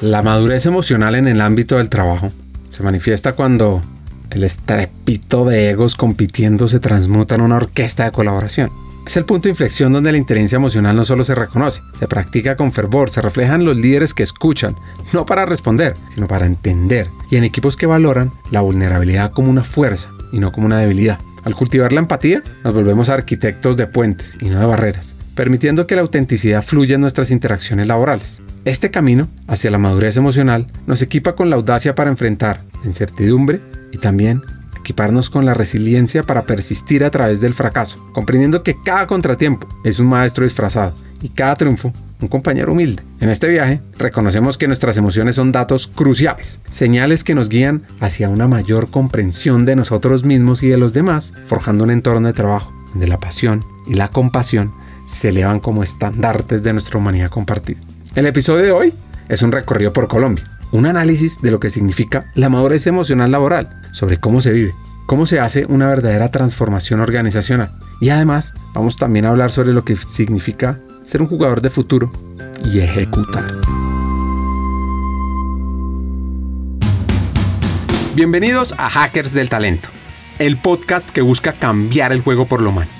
La madurez emocional en el ámbito del trabajo se manifiesta cuando el estrepito de egos compitiendo se transmuta en una orquesta de colaboración. Es el punto de inflexión donde la inteligencia emocional no solo se reconoce, se practica con fervor, se reflejan los líderes que escuchan, no para responder, sino para entender, y en equipos que valoran la vulnerabilidad como una fuerza y no como una debilidad. Al cultivar la empatía, nos volvemos arquitectos de puentes y no de barreras, permitiendo que la autenticidad fluya en nuestras interacciones laborales. Este camino hacia la madurez emocional nos equipa con la audacia para enfrentar la incertidumbre y también equiparnos con la resiliencia para persistir a través del fracaso, comprendiendo que cada contratiempo es un maestro disfrazado y cada triunfo un compañero humilde. En este viaje reconocemos que nuestras emociones son datos cruciales, señales que nos guían hacia una mayor comprensión de nosotros mismos y de los demás, forjando un entorno de trabajo donde la pasión y la compasión se elevan como estandartes de nuestra humanidad compartida. El episodio de hoy es un recorrido por Colombia, un análisis de lo que significa la madurez emocional laboral, sobre cómo se vive, cómo se hace una verdadera transformación organizacional. Y además vamos también a hablar sobre lo que significa ser un jugador de futuro y ejecutar. Bienvenidos a Hackers del Talento, el podcast que busca cambiar el juego por lo humano.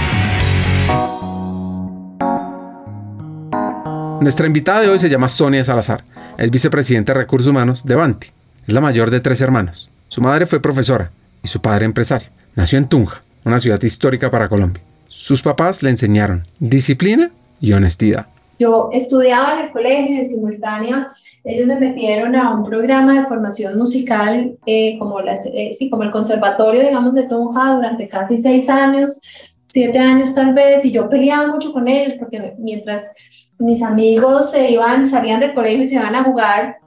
Nuestra invitada de hoy se llama Sonia Salazar. Es vicepresidenta de Recursos Humanos de Banti. Es la mayor de tres hermanos. Su madre fue profesora y su padre empresario. Nació en Tunja, una ciudad histórica para Colombia. Sus papás le enseñaron disciplina y honestidad. Yo estudiaba en el colegio en simultánea, ellos me metieron a un programa de formación musical eh, como, las, eh, sí, como el conservatorio, digamos, de Tunja durante casi seis años, siete años tal vez, y yo peleaba mucho con ellos porque mientras mis amigos se iban, salían del colegio y se iban a jugar,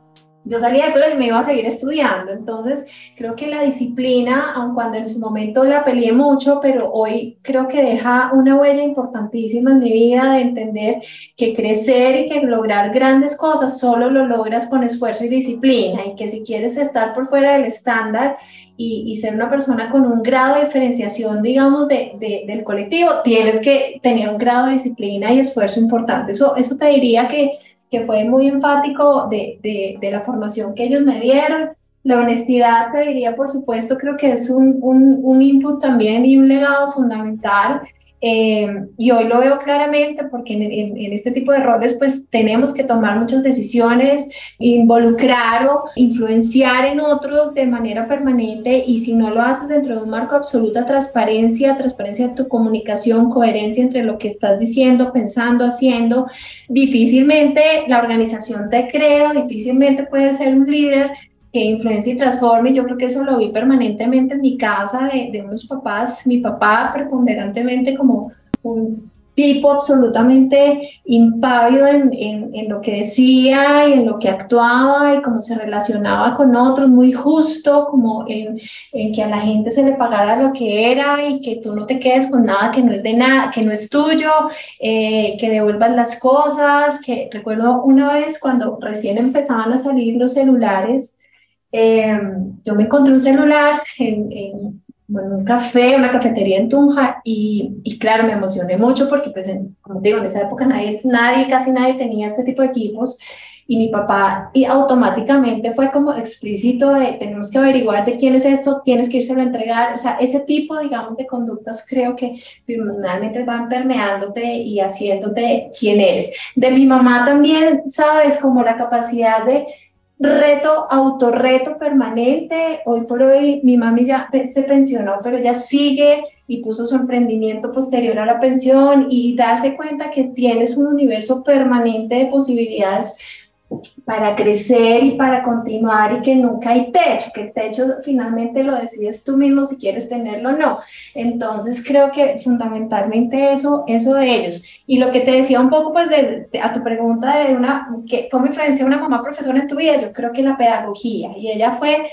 yo salía de colegio y me iba a seguir estudiando. Entonces, creo que la disciplina, aun cuando en su momento la peleé mucho, pero hoy creo que deja una huella importantísima en mi vida de entender que crecer y que lograr grandes cosas solo lo logras con esfuerzo y disciplina y que si quieres estar por fuera del estándar y, ser una persona con un grado de diferenciación, digamos, de, de, del colectivo, tienes que tener un grado de disciplina y esfuerzo importante. Eso, eso te diría que que fue muy enfático de, de, de, la formación que ellos me dieron. La honestidad, te diría, por supuesto, creo que es un, un, un input también y un legado fundamental eh, y hoy lo veo claramente porque en, en, este tipo de roles pues tenemos que tomar muchas decisiones, involucrar o influenciar en otros de manera permanente y si no lo haces dentro de un marco de absoluta transparencia, transparencia de tu comunicación, coherencia entre lo que estás diciendo, pensando, haciendo, difícilmente la organización te crea, difícilmente puedes ser un líder que influencia y transforme. Yo creo que eso lo vi permanentemente en mi casa de, de unos papás, mi papá preponderantemente como un tipo absolutamente impávido en, en, en, lo que decía y en lo que actuaba y cómo se relacionaba con otros, muy justo, como en, en, que a la gente se le pagara lo que era y que tú no te quedes con nada que no es de nada, que no es tuyo, eh, que devuelvas las cosas, que recuerdo una vez cuando recién empezaban a salir los celulares, eh, yo me encontré un celular en, en bueno, un café, una cafetería en Tunja y, y, claro, me emocioné mucho porque, pues, en, como te digo, en esa época nadie, nadie, casi nadie tenía este tipo de equipos y mi papá y automáticamente fue como explícito de tenemos que averiguar de quién es esto, tienes que írselo a entregar, o sea, ese tipo, digamos, de conductas creo que primordialmente van permeándote y haciéndote quién eres. De mi mamá también, sabes, como la capacidad de reto, autorreto permanente. Hoy por hoy mi mami ya se pensionó, pero ella sigue y puso su emprendimiento posterior a la pensión y darse cuenta que tienes un universo permanente de posibilidades para crecer y para continuar y que nunca hay techo, que el techo finalmente lo decides tú mismo si quieres tenerlo o no. Entonces creo que fundamentalmente eso, eso de ellos. Y lo que te decía un poco pues de, a tu pregunta de una, que, ¿cómo influencia una mamá profesora en tu vida? Yo creo que la pedagogía y ella fue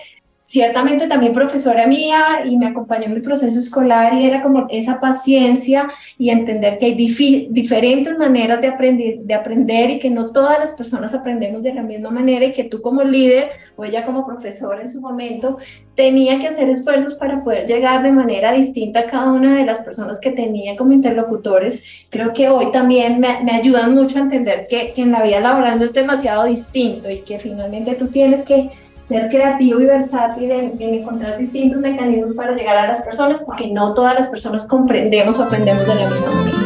ciertamente también profesora mía y me acompañó en mi proceso escolar y era como esa paciencia y entender que hay diferentes maneras de aprender, de aprender y que no todas las personas aprendemos de la misma manera y que tú como líder o ella como profesora en su momento tenía que hacer esfuerzos para poder llegar de manera distinta a cada una de las personas que tenía como interlocutores. Creo que hoy también me, me ayudan mucho a entender que, que en la vida laboral no es demasiado distinto y que finalmente tú tienes que ser creativo y versátil en, encontrar distintos mecanismos para llegar a las personas, porque no todas las personas comprendemos o aprendemos de la misma manera.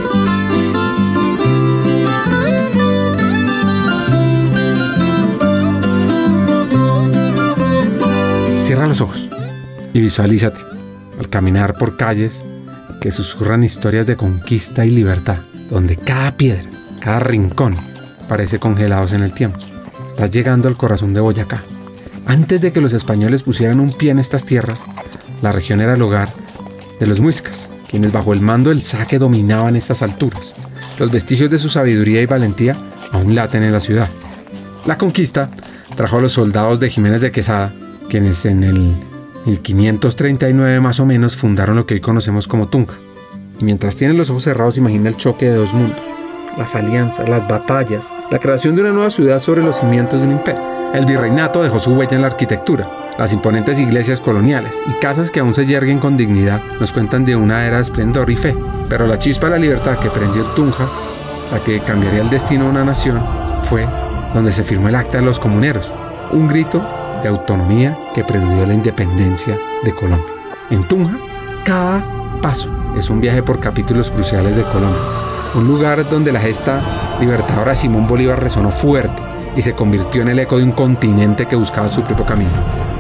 Cierra los ojos y visualízate al caminar por calles que susurran historias de conquista y libertad, donde cada piedra, cada rincón parece congelados en el tiempo. Estás llegando al corazón de Boyacá, antes de que los españoles pusieran un pie en estas tierras, la región era el hogar de los muiscas, quienes bajo el mando del saque dominaban estas alturas. Los vestigios de su sabiduría y valentía aún laten en la ciudad. La conquista trajo a los soldados de Jiménez de Quesada, quienes en el 1539 más o menos fundaron lo que hoy conocemos como Tunja. Y mientras tienen los ojos cerrados imagina el choque de dos mundos, las alianzas, las batallas, la creación de una nueva ciudad sobre los cimientos de un imperio. El virreinato dejó su huella en la arquitectura. Las imponentes iglesias coloniales y casas que aún se yerguen con dignidad nos cuentan de una era de esplendor y fe. Pero la chispa de la libertad que prendió Tunja, la que cambiaría el destino de una nación, fue donde se firmó el Acta de los Comuneros, un grito de autonomía que preludió la independencia de Colombia. En Tunja, cada paso es un viaje por capítulos cruciales de Colombia, un lugar donde la gesta libertadora Simón Bolívar resonó fuerte y se convirtió en el eco de un continente que buscaba su propio camino.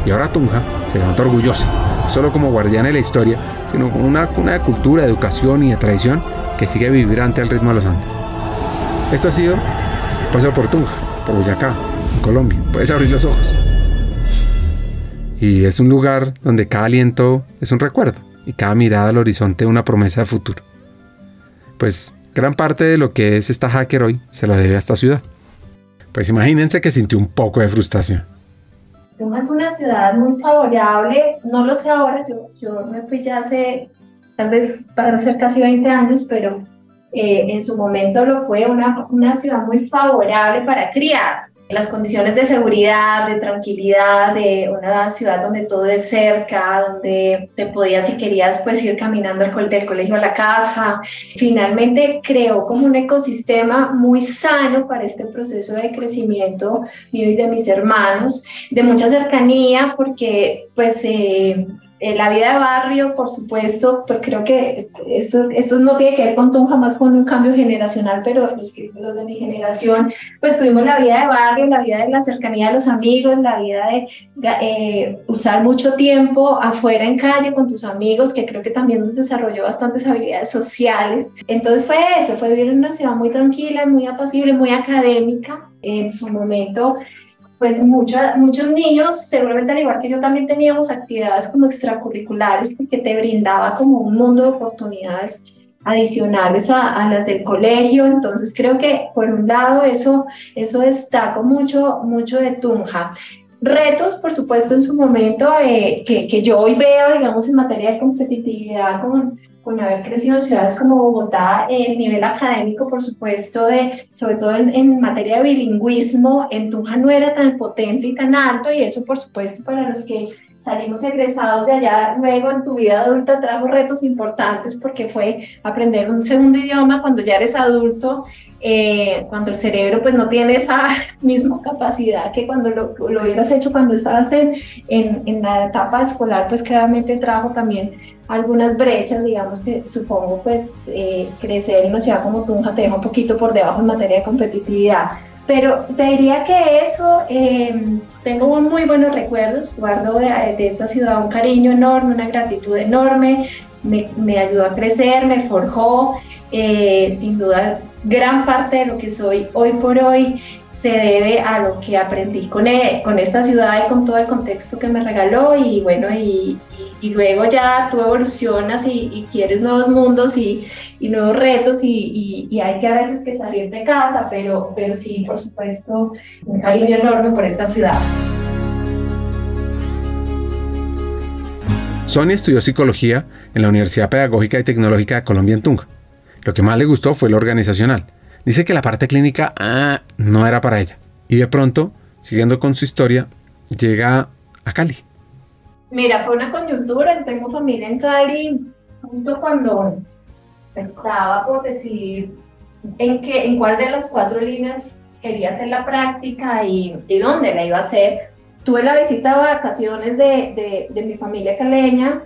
Y ahora Tunja se levanta orgullosa, no solo como guardiana de la historia, sino como una cuna de cultura, de educación y de tradición que sigue vibrante al ritmo de los Andes. Esto ha sido Paseo por Tunja, por Boyacá, en Colombia. Puedes abrir los ojos. Y es un lugar donde cada aliento es un recuerdo y cada mirada al horizonte una promesa de futuro. Pues gran parte de lo que es esta hacker hoy se lo debe a esta ciudad. Pues imagínense que sintió un poco de frustración. Tuma es una ciudad muy favorable, no lo sé ahora, yo, yo me fui ya hace, tal vez para ser casi 20 años, pero eh, en su momento lo fue una, una ciudad muy favorable para criar las condiciones de seguridad, de tranquilidad, de una ciudad donde todo es cerca, donde te podías si querías pues ir caminando del colegio a la casa. Finalmente creó como un ecosistema muy sano para este proceso de crecimiento mío y de mis hermanos, de mucha cercanía porque pues eh, eh, la vida de barrio, por supuesto, pues creo que esto, esto no tiene que ver con todo jamás con un cambio generacional, pero los, que, los de mi generación, pues tuvimos la vida de barrio, la vida de la cercanía de los amigos, la vida de eh, usar mucho tiempo afuera en calle con tus amigos, que creo que también nos desarrolló bastantes habilidades sociales. Entonces fue eso, fue vivir en una ciudad muy tranquila, muy apacible, muy académica en su momento pues muchos niños, seguramente al igual que yo, también teníamos actividades como extracurriculares porque te brindaba como un mundo de oportunidades adicionales a, las del colegio. Entonces creo que por un lado eso, eso destaco mucho, mucho de Tunja. Retos, por supuesto, en su momento eh, que, que, yo hoy veo, digamos, en materia de competitividad con, con haber crecido en ciudades como Bogotá, el nivel académico, por supuesto, de, sobre todo en, materia de bilingüismo, en Tunja no era tan potente y tan alto, y eso, por supuesto, para los que salimos egresados de allá, luego en tu vida adulta trajo retos importantes porque fue aprender un segundo idioma cuando ya eres adulto, eh, cuando el cerebro pues no tiene esa misma capacidad que cuando lo, lo hubieras hecho cuando estabas en, en, en, la etapa escolar, pues claramente trajo también algunas brechas, digamos que supongo pues eh, crecer en una ciudad como Tunja te deja un poquito por debajo en materia de competitividad. Pero te diría que eso, em, tengo muy buenos recuerdos, guardo de, de, esta ciudad un cariño enorme, una gratitud enorme, me, me ayudó a crecer, me forjó, eh, sin duda gran parte de lo que soy hoy por hoy se debe a lo que aprendí con, e, con esta ciudad y con todo el contexto que me regaló y bueno, y, y, luego ya tú evolucionas y, quieres nuevos mundos y, nuevos retos y, hay que a veces que salir de casa, pero, pero sí, por supuesto, un cariño enorme por esta ciudad. Sonia estudió psicología en la Universidad Pedagógica y Tecnológica de Colombia en Tunja. Lo que más le gustó fue lo organizacional. Dice que la parte clínica ah, no era para ella. Y de pronto, siguiendo con su historia, llega a Cali. Mira, fue una coyuntura. Tengo familia en Cali justo cuando estaba por decidir en, qué, en cuál de las cuatro líneas quería hacer la práctica y, y dónde la iba a hacer tuve la visita de vacaciones de, de, mi familia caleña,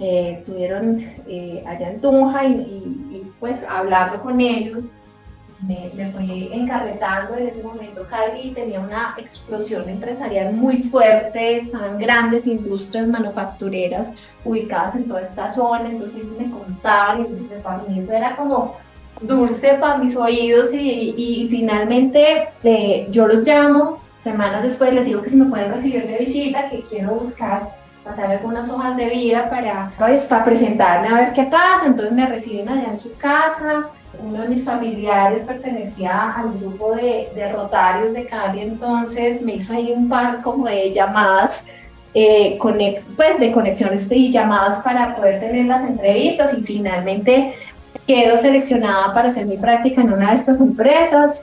eh, estuvieron eh, allá en Tunja y, pues hablando con ellos, me, me, fui encarretando en ese momento Cali tenía una explosión empresarial muy fuerte, estaban grandes industrias manufactureras ubicadas en toda esta zona, entonces me contaban, entonces para mí eso era como dulce para mis oídos y, y finalmente eh, yo los llamo Semanas después les digo que si me pueden recibir de visita, que quiero buscar pasar algunas hojas de vida para, pues, para presentarme a ver qué pasa. Entonces me reciben allá en su casa. Uno de mis familiares pertenecía al grupo de, de Rotarios de Cali, entonces me hizo ahí un par como de llamadas eh, pues de conexiones y llamadas para poder tener las entrevistas y finalmente quedo seleccionada para hacer mi práctica en una de estas empresas.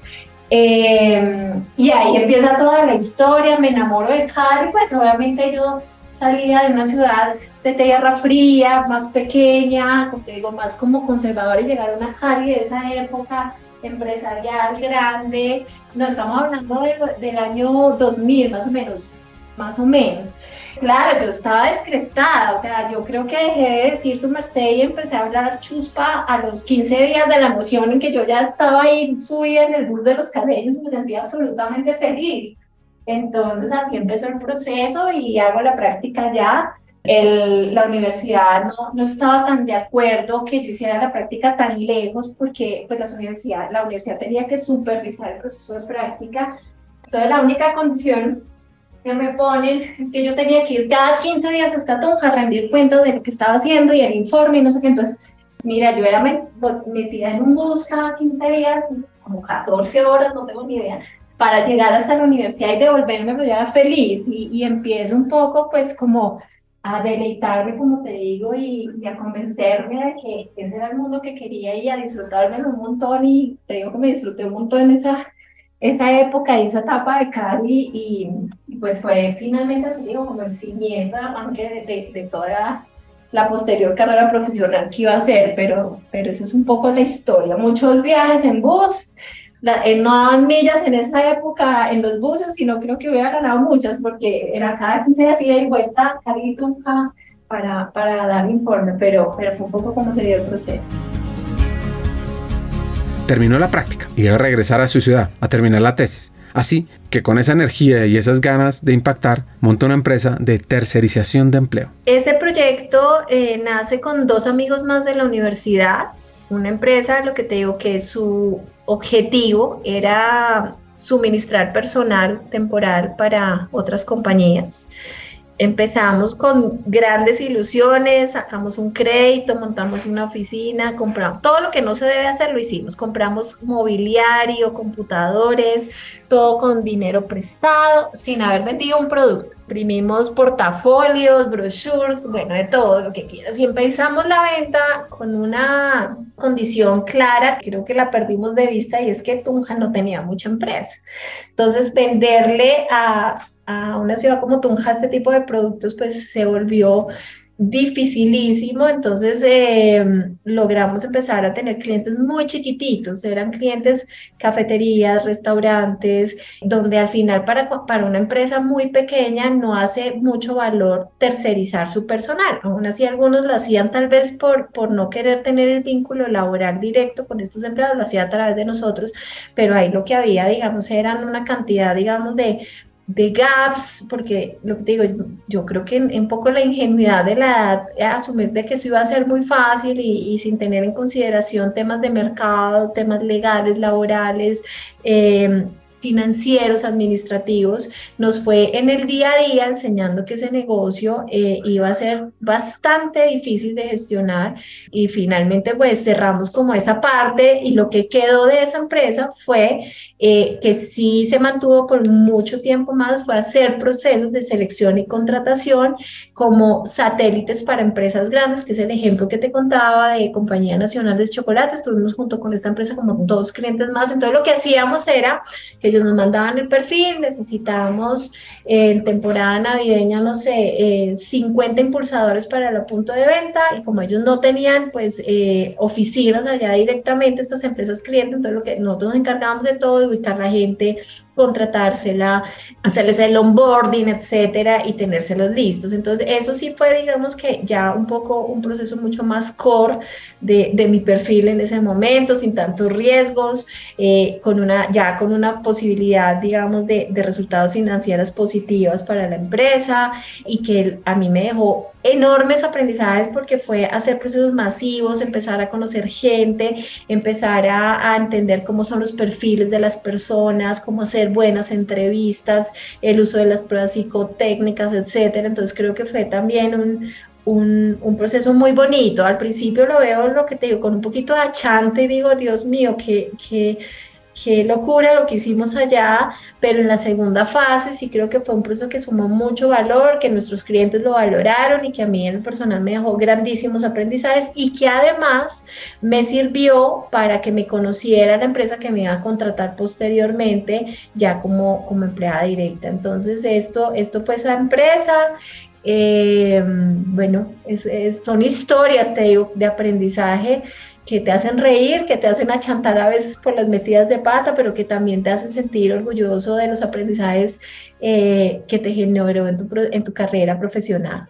Eh, y ahí empieza toda la historia, me enamoro de Cali, pues obviamente yo salía de una ciudad de tierra fría, más pequeña, como te digo, más como conservadora y llegar a Cali de esa época empresarial grande, no estamos hablando del año 2000 más o menos, más o menos. Claro, yo estaba descrestada, o sea, yo creo que dejé de decir su merced y empecé a hablar chuspa a los 15 días de la emoción en que yo ya estaba ahí subida en el bus de los cabellos me sentía absolutamente feliz. Entonces así empezó el proceso y hago la práctica ya. El, la universidad no, no estaba tan de acuerdo que yo hiciera la práctica tan lejos porque pues, las universidad, la universidad tenía que supervisar el proceso de práctica. Entonces la única condición que me ponen es que yo tenía que ir cada 15 días hasta Tunja a rendir cuentas de lo que estaba haciendo y el informe y no sé qué. Entonces, mira, yo era metida en un bus cada 15 días, como 14 horas, no tengo ni idea, para llegar hasta la universidad y devolverme, pero yo era feliz y, y empiezo un poco pues como a deleitarme, como te digo, y, y, a convencerme de que ese era el mundo que quería y a disfrutarme un montón. Y te digo que me disfruté un montón esa esa época y esa etapa de Cali. Y pues fue finalmente, digo, como el cimiento de, de, toda la posterior carrera profesional que iba a hacer, pero, pero esa es un poco la historia. Muchos viajes en bus, eh, no daban millas en esa época en los buses, sino creo que hubiera ganado muchas porque era cada 15 días ida y vuelta, Cali para, para dar informe, pero, pero fue un poco como sería el proceso terminó la práctica y debe regresar a su ciudad a terminar la tesis. Así que con esa energía y esas ganas de impactar, monta una empresa de tercerización de empleo. Ese proyecto eh, nace con dos amigos más de la universidad. Una empresa, lo que te digo que su objetivo era suministrar personal temporal para otras compañías empezamos con grandes ilusiones, sacamos un crédito, montamos una oficina, compramos todo lo que no se debe hacer lo hicimos, compramos mobiliario, computadores, todo con dinero prestado, sin haber vendido un producto. Imprimimos portafolios, brochures, bueno, de todo lo que quieras. Y empezamos la venta con una condición clara, creo que la perdimos de vista y es que Tunja no tenía mucha empresa. Entonces, venderle a a una ciudad como Tunja este tipo de productos pues se volvió dificilísimo, entonces em, logramos empezar a tener clientes muy chiquititos, eran clientes cafeterías, restaurantes, donde al final para, para una empresa muy pequeña no hace mucho valor tercerizar su personal, aún así algunos lo hacían tal vez por, por no querer tener el vínculo laboral directo con estos empleados, lo hacía a través de nosotros, pero ahí lo que había, digamos, eran una cantidad, digamos, de de gaps, porque lo que digo, yo, creo que en, poco la ingenuidad de la edad, asumir de que eso iba a ser muy fácil y, y sin tener en consideración temas de mercado, temas legales, laborales, eh, financieros, administrativos, nos fue en el día a día enseñando que ese negocio eh, iba a ser bastante difícil de gestionar y finalmente pues cerramos como esa parte y lo que quedó de esa empresa fue eh, que sí se mantuvo por mucho tiempo más, fue hacer procesos de selección y contratación como satélites para empresas grandes, que es el ejemplo que te contaba de Compañía Nacional de Chocolate, estuvimos junto con esta empresa como dos clientes más, entonces lo que hacíamos era que ellos nos mandaban el perfil, necesitábamos en temporada navideña, no sé, 50 eh, impulsadores para el punto de venta y como ellos no tenían pues eh, oficinas allá directamente, estas empresas clientes, entonces lo que nosotros nos encargábamos de todo, de ubicar la gente, contratársela, hacerles el onboarding, etcétera, y tenérselos listos. Entonces, eso sí fue, digamos que ya un poco un proceso mucho más core de, de mi perfil en ese momento, sin tantos riesgos, eh, con una, ya con una posibilidad, digamos, de, de resultados financieros positivas para la empresa y que a mí me dejó enormes aprendizajes porque fue hacer procesos masivos, empezar a conocer gente, empezar a, a entender cómo son los perfiles de las personas, cómo hacer buenas entrevistas, el uso de las pruebas psicotécnicas, etcétera. Entonces creo que fue también un, un, un, proceso muy bonito. Al principio lo veo, lo que te digo, con un poquito de achante y digo, Dios mío, que, que qué locura lo que hicimos allá, pero en la segunda fase sí creo que fue un proceso que sumó mucho valor, que nuestros clientes lo valoraron y que a mí en el personal me dejó grandísimos aprendizajes y que además me sirvió para que me conociera la empresa que me iba a contratar posteriormente ya como, como empleada directa. Entonces esto, esto fue esa empresa. Eh, bueno, son historias, te digo, de aprendizaje que te hacen reír, que te hacen achantar a veces por las metidas de pata, pero que también te hacen sentir orgulloso de los aprendizajes eh, que te generó en tu, en tu carrera profesional.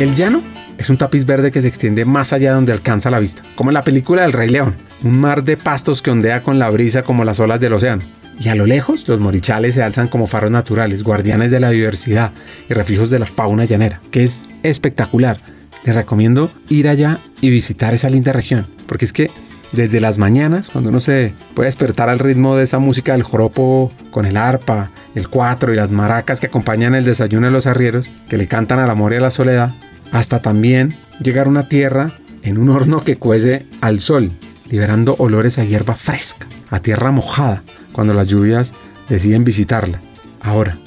El llano es un tapiz verde que se extiende más allá de donde alcanza la vista, como en la película del Rey León, un mar de pastos que ondea con la brisa como las olas del océano. Y a lo lejos, los morichales se alzan como faros naturales, guardianes de la diversidad y reflejos de la fauna llanera, que es espectacular. Les recomiendo ir allá y visitar esa linda región, porque es que desde las mañanas, cuando uno se puede despertar al ritmo de esa música del joropo con el arpa, el cuatro y las maracas que acompañan el desayuno de los arrieros, que le cantan al amor y a la soledad, hasta también llegar a una tierra en un horno que cuece al sol, liberando olores a hierba fresca, a tierra mojada, cuando las lluvias deciden visitarla. Ahora,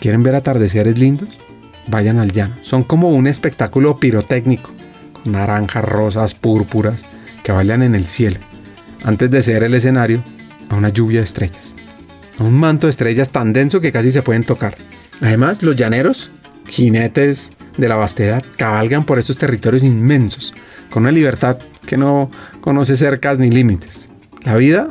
¿quieren ver atardeceres lindos? Vayan al llano. Son como un espectáculo pirotécnico, con naranjas, rosas, púrpuras, que bailan en el cielo, antes de ser el escenario a una lluvia de estrellas. A un manto de estrellas tan denso que casi se pueden tocar. Además, los llaneros, jinetes de la vastedad, cabalgan por esos territorios inmensos, con una libertad que no conoce cercas ni límites. La vida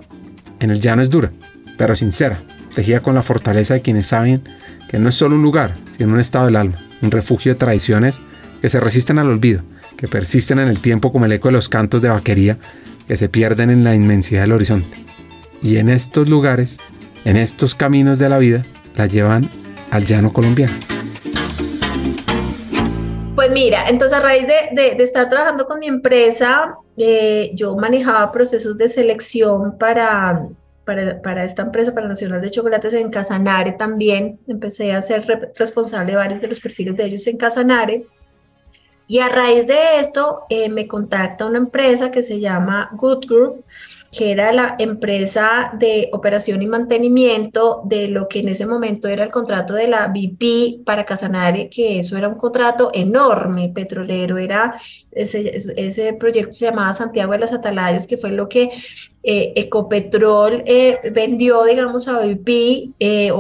en el llano es dura, pero sincera, tejida con la fortaleza de quienes saben que no es solo un lugar, sino un estado del alma, un refugio de tradiciones que se resisten al olvido, que persisten en el tiempo como el eco de los cantos de vaquería que se pierden en la inmensidad del horizonte. Y en estos lugares, en estos caminos de la vida, la llevan al llano colombiano. Pues mira, entonces a raíz de, estar trabajando con mi empresa, eh, yo manejaba procesos de selección para, para, esta empresa, para Nacional de Chocolates en Casanare también. Empecé a ser responsable de varios de los perfiles de ellos en Casanare. Y a raíz de esto eh, me contacta una empresa que se llama Good Group, que era la empresa de operación y mantenimiento de lo que en ese momento era el contrato de la BP para Casanare, que eso era un contrato enorme, petrolero, era ese, ese proyecto se llamaba Santiago de las Atalayas, que fue lo que eh, Ecopetrol eh, vendió, digamos, a BP eh,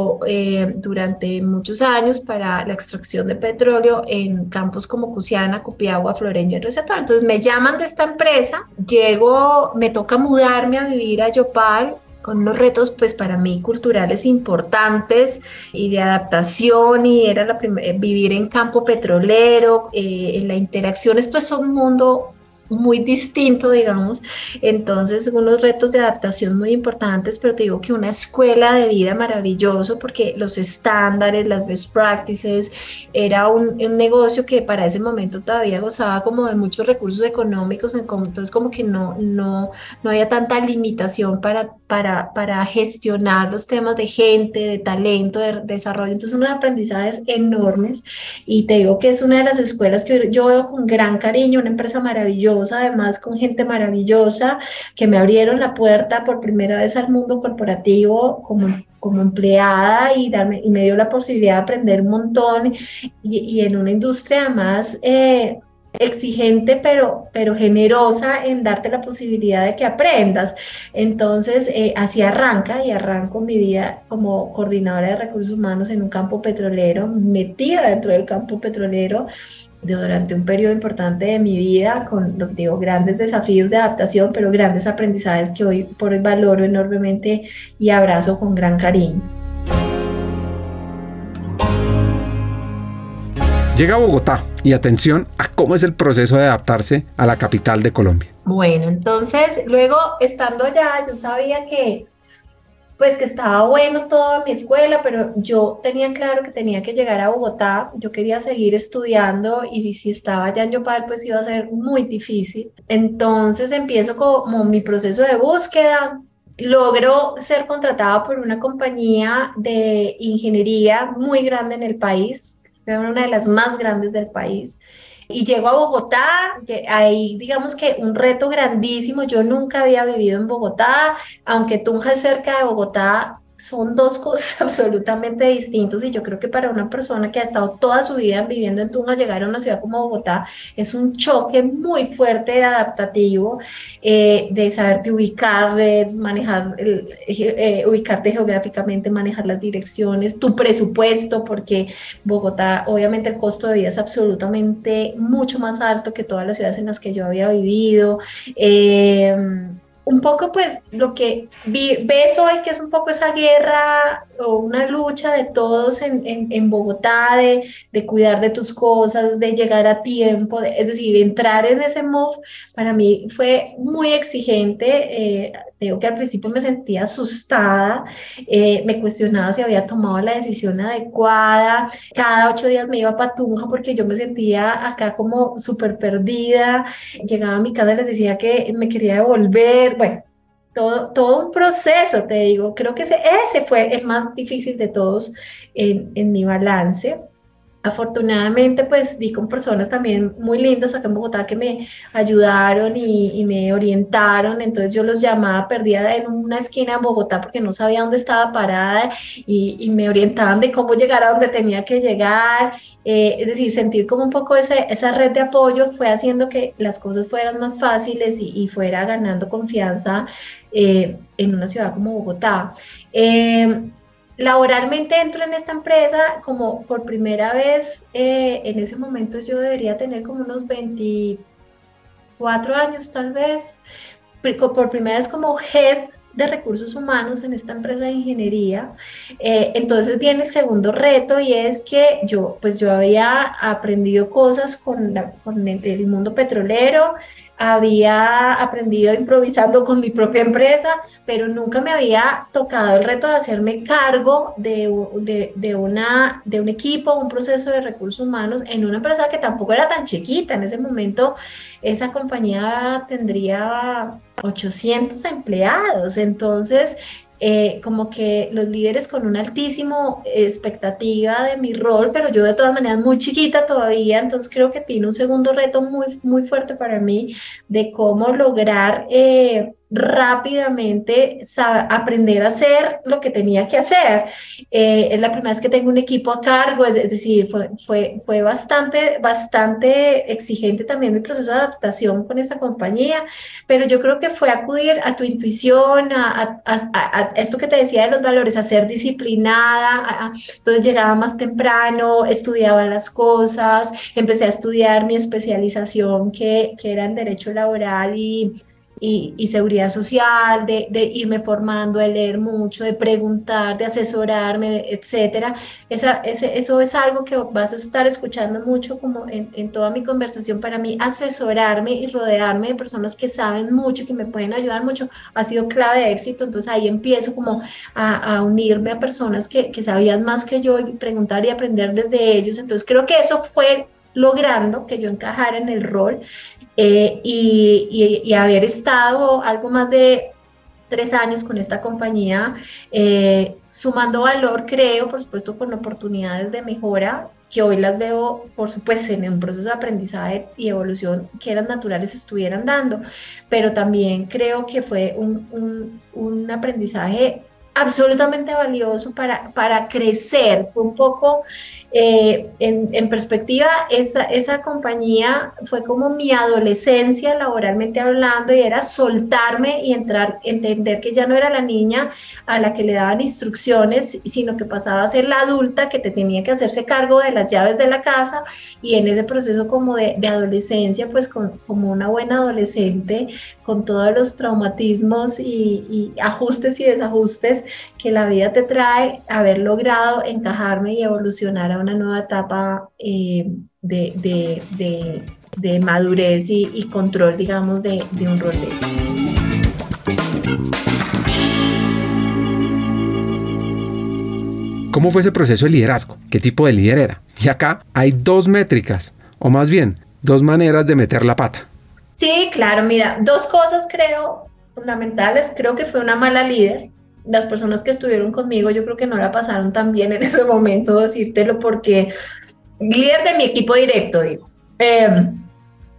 durante muchos años para la extracción de petróleo en campos como Cusiana, Cupiagua, Floreño y Receptor. Entonces me llaman de esta empresa, llego, me toca mudarme a vivir a Yopal, con unos retos pues para mí culturales importantes y de adaptación y era la vivir en campo petrolero, en la interacción, esto es un mundo muy distinto, digamos. Entonces, unos retos de adaptación muy importantes, pero te digo que una escuela de vida maravilloso porque los estándares, las best practices, era un, un negocio que para ese momento todavía gozaba como de muchos recursos económicos, entonces como que no, no, no había tanta limitación para, para, para gestionar los temas de gente, de talento, de desarrollo. Entonces, unos aprendizajes enormes y te digo que es una de las escuelas que yo veo con gran cariño, una empresa maravillosa además con gente maravillosa que me abrieron la puerta por primera vez al mundo corporativo como, como empleada y, darme, y me dio la posibilidad de aprender un montón y, en una industria más eh, exigente, pero, pero generosa en darte la posibilidad de que aprendas. Entonces, eh, así arranca y arranco mi vida como coordinadora de recursos humanos en un campo petrolero, metida dentro del campo petrolero durante un periodo importante de mi vida, con lo que digo, grandes desafíos de adaptación, pero grandes aprendizajes que hoy por hoy valoro enormemente y abrazo con gran cariño. Llega a Bogotá y atención a cómo es el proceso de adaptarse a la capital de Colombia. Bueno, entonces luego estando allá, yo sabía que pues que estaba bueno toda mi escuela, pero yo tenía claro que tenía que llegar a Bogotá, yo quería seguir estudiando y si estaba allá en Yopal pues iba a ser muy difícil. Entonces empiezo como mi proceso de búsqueda, logro ser contratada por una compañía de ingeniería muy grande en el país, una de las más grandes del país. Y llego a Bogotá, ahí digamos que un reto grandísimo, yo nunca había vivido en Bogotá, aunque Tunja es cerca de Bogotá, son dos cosas absolutamente distintas y yo creo que para una persona que ha estado toda su vida viviendo en Tunja, llegar a una ciudad como Bogotá es un choque muy fuerte de adaptativo, eh, de saberte ubicar, de manejar, eh, ubicarte geográficamente, manejar las direcciones, tu presupuesto, porque Bogotá, obviamente el costo de vida es absolutamente mucho más alto que todas las ciudades en las que yo había vivido. Eh, un poco pues lo que ves hoy que es un poco esa guerra o una lucha de todos en, en, Bogotá, de, de, cuidar de tus cosas, de llegar a tiempo, es decir, entrar en ese move, para mí fue muy exigente. Eh, digo que al principio me sentía asustada, eh, me cuestionaba si había tomado la decisión adecuada, cada ocho días me iba para Tunja porque yo me sentía acá como súper perdida, llegaba a mi casa y les decía que me quería devolver, bueno, todo, todo un proceso, te digo. Creo que ese, ese fue el más difícil de todos en, en mi balance. Afortunadamente, pues di con personas también muy lindas acá en Bogotá que me ayudaron y, me orientaron. Entonces yo los llamaba perdida en una esquina en Bogotá porque no sabía dónde estaba parada y, me orientaban de cómo llegar a donde tenía que llegar. Eh, es decir, sentir como un poco ese, esa red de apoyo fue haciendo que las cosas fueran más fáciles y, y fuera ganando confianza eh, en una ciudad como Bogotá. Eh, laboralmente entro en esta empresa como por primera vez, eh, en ese momento yo debería tener como unos 24 años tal vez, por primera vez como head de recursos humanos en esta empresa de ingeniería. entonces viene el segundo reto y es que yo, pues yo había aprendido cosas con el, mundo petrolero, había aprendido improvisando con mi propia empresa, pero nunca me había tocado el reto de hacerme cargo de, de, una, de un equipo, un proceso de recursos humanos en una empresa que tampoco era tan chiquita. En ese momento esa compañía tendría 800 empleados, entonces eh, como que los líderes con una altísimo expectativa de mi rol, pero yo de todas maneras muy chiquita todavía, entonces creo que tiene un segundo reto muy, muy fuerte para mí de cómo lograr eh, rápidamente aprender a hacer lo que tenía que hacer. Eh, es la primera vez que tengo un equipo a cargo, es, decir, fue, fue, fue bastante, bastante exigente también mi proceso de adaptación con esta compañía, pero yo creo que fue acudir a tu intuición, a, esto que te decía de los valores, a ser disciplinada, entonces llegaba más temprano, estudiaba las cosas, empecé a estudiar mi especialización que, que era en derecho laboral y y, seguridad social, de, irme formando, de leer mucho, de preguntar, de asesorarme, etcétera. Esa, eso es algo que vas a estar escuchando mucho como en, toda mi conversación. Para mí, asesorarme y rodearme de personas que saben mucho, que me pueden ayudar mucho, ha sido clave de éxito. Entonces ahí empiezo como a, unirme a personas que, que sabían más que yo y preguntar y aprender desde ellos. Entonces creo que eso fue logrando que yo encajara en el rol eh, y, haber estado algo más de tres años con esta compañía, eh, sumando valor, creo, por supuesto, con oportunidades de mejora que hoy las veo, por supuesto, en un proceso de aprendizaje y evolución que eran naturales estuvieran dando, pero también creo que fue un, un, un aprendizaje absolutamente valioso para, para crecer. Fue un poco eh, en, perspectiva, esa, esa compañía fue como mi adolescencia laboralmente hablando y era soltarme y entrar, entender que ya no era la niña a la que le daban instrucciones, sino que pasaba a ser la adulta que te tenía que hacerse cargo de las llaves de la casa. Y en ese proceso como de, adolescencia, pues como una buena adolescente, con todos los traumatismos y, ajustes y desajustes que la vida te trae, haber logrado encajarme y evolucionar a una nueva etapa eh, de, madurez y, control, digamos, de, un rol de estos. ¿Cómo fue ese proceso de liderazgo? ¿Qué tipo de líder era? Y acá hay dos métricas, o más bien, dos maneras de meter la pata. Sí, claro, mira, dos cosas creo fundamentales. Creo que fue una mala líder las personas que estuvieron conmigo, yo creo que no la pasaron tan bien en ese momento, decírtelo, porque líder de mi equipo directo, digo. Eh,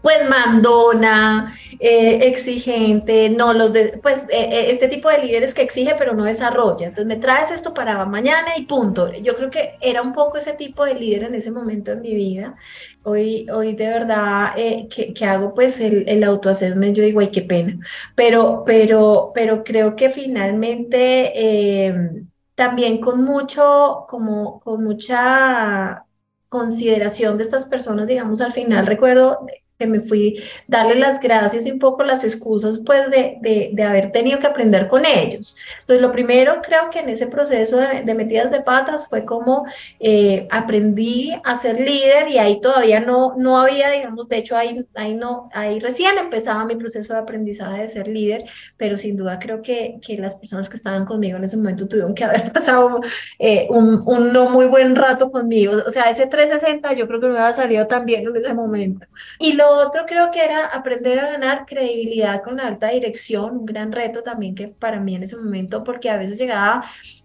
pues mandona, eh, exigente, no los de, pues eh, eh, este tipo de líderes que exige pero no desarrolla. Entonces me traes esto para mañana y punto. Yo creo que era un poco ese tipo de líder en ese momento en mi vida. Hoy, hoy de verdad que, que, hago pues el, el yo digo, ay, qué pena. Pero, pero, pero creo que finalmente em, también con mucho, como con mucha consideración de estas personas, digamos, al final recuerdo que me fui darle las gracias y un poco las excusas pues de, de, de, haber tenido que aprender con ellos. Entonces lo primero creo que en ese proceso de, metidas de patas fue como eh, aprendí a ser líder y ahí todavía no, no había, digamos, de hecho ahí, ahí, no, ahí recién empezaba mi proceso de aprendizaje de ser líder, pero sin duda creo que, que las personas que estaban conmigo en ese momento tuvieron que haber pasado eh, un, un, no muy buen rato conmigo. O sea, ese 360 yo creo que no había salido tan bien en ese momento. Y lo otro creo que era aprender a ganar credibilidad con la alta dirección, un gran reto también que para mí en ese momento, porque a veces llegaba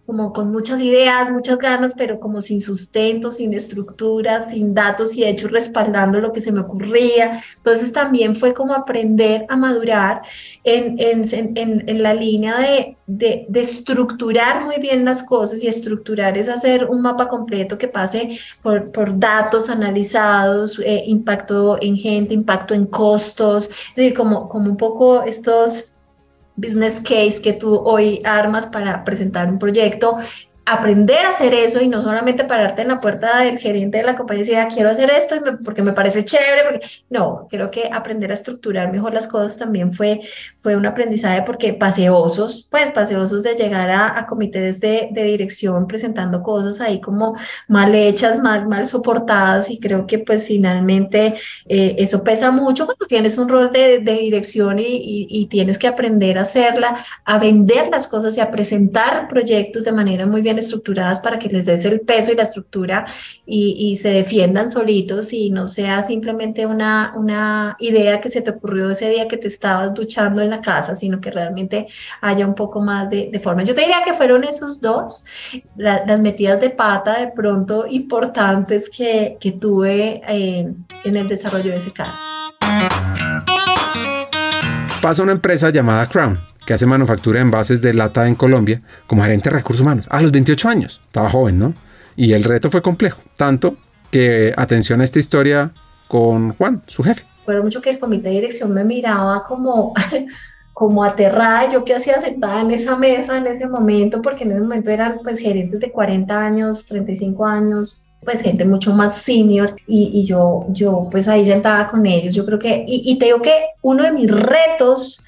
como con muchas ideas, muchas ganas, pero como sin sustento, sin estructuras, sin datos y hechos respaldando lo que se me ocurría. Entonces también fue como aprender a madurar en, en, en, en la línea de, de, de, estructurar muy bien las cosas y estructurar es hacer un mapa completo que pase por, por datos analizados, eh, impacto en gente, impacto en costos, es decir, como, como un poco estos business case que tú hoy armas para presentar un proyecto aprender a hacer eso y no solamente pararte en la puerta del gerente de la compañía y decir, ah, quiero hacer esto porque me parece chévere, porque no, creo que aprender a estructurar mejor las cosas también fue, fue un aprendizaje porque paseosos, pues paseosos de llegar a, comités de, dirección presentando cosas ahí como mal hechas, mal, mal soportadas y creo que pues finalmente eh, eso pesa mucho cuando tienes un rol de, dirección y tienes que aprender a hacerla, a vender las cosas y a presentar proyectos de manera muy bien estructuradas para que les des el peso y la estructura y, se defiendan solitos y no sea simplemente una, una idea que se te ocurrió ese día que te estabas duchando en la casa, sino que realmente haya un poco más de, forma. Yo te diría que fueron esos dos, las metidas de pata de pronto importantes que, que tuve eh, en el desarrollo de ese caso. Pasa una empresa llamada Crown que hace manufactura de envases de lata en Colombia, como gerente de recursos humanos, a los 28 años. Estaba joven, ¿no? Y el reto fue complejo, tanto que atención a esta historia con Juan, su jefe. Recuerdo mucho que el comité de dirección me miraba como, como aterrada, yo que hacía sentada en esa mesa en ese momento, porque en ese momento eran pues gerentes de 40 años, 35 años, pues gente mucho más senior y, y yo, yo pues ahí sentada con ellos, yo creo que, y, y te digo que uno de mis retos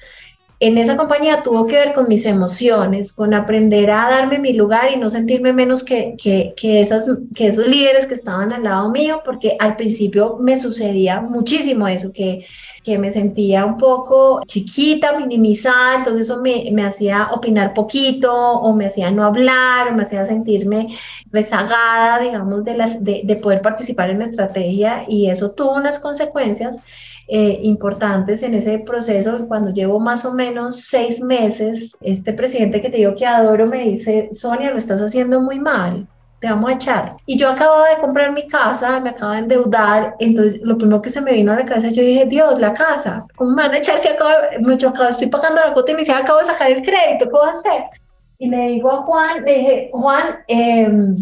en esa compañía tuvo que ver con mis emociones, con aprender a darme mi lugar y no sentirme menos que, que, esas, que esos líderes que estaban al lado mío, porque al principio me sucedía muchísimo eso, que, que me sentía un poco chiquita, minimizada, entonces eso me, me hacía opinar poquito o me hacía no hablar o me hacía sentirme rezagada, digamos, de, las, de, de poder participar en la estrategia y eso tuvo unas consecuencias eh, importantes en ese proceso. Cuando llevo más o menos seis meses, este presidente que te digo que adoro me dice, Sonia, lo estás haciendo muy mal, te vamos a echar. Y yo acabo de comprar mi casa, me acabo de endeudar, entonces lo primero que se me vino a la cabeza, yo dije, Dios, la casa, ¿cómo me van a echar si acabo, me acabo, estoy pagando la cuota inicial, acabo de sacar el crédito, ¿qué voy a hacer? Y le digo a Juan, le dije, Juan, eh,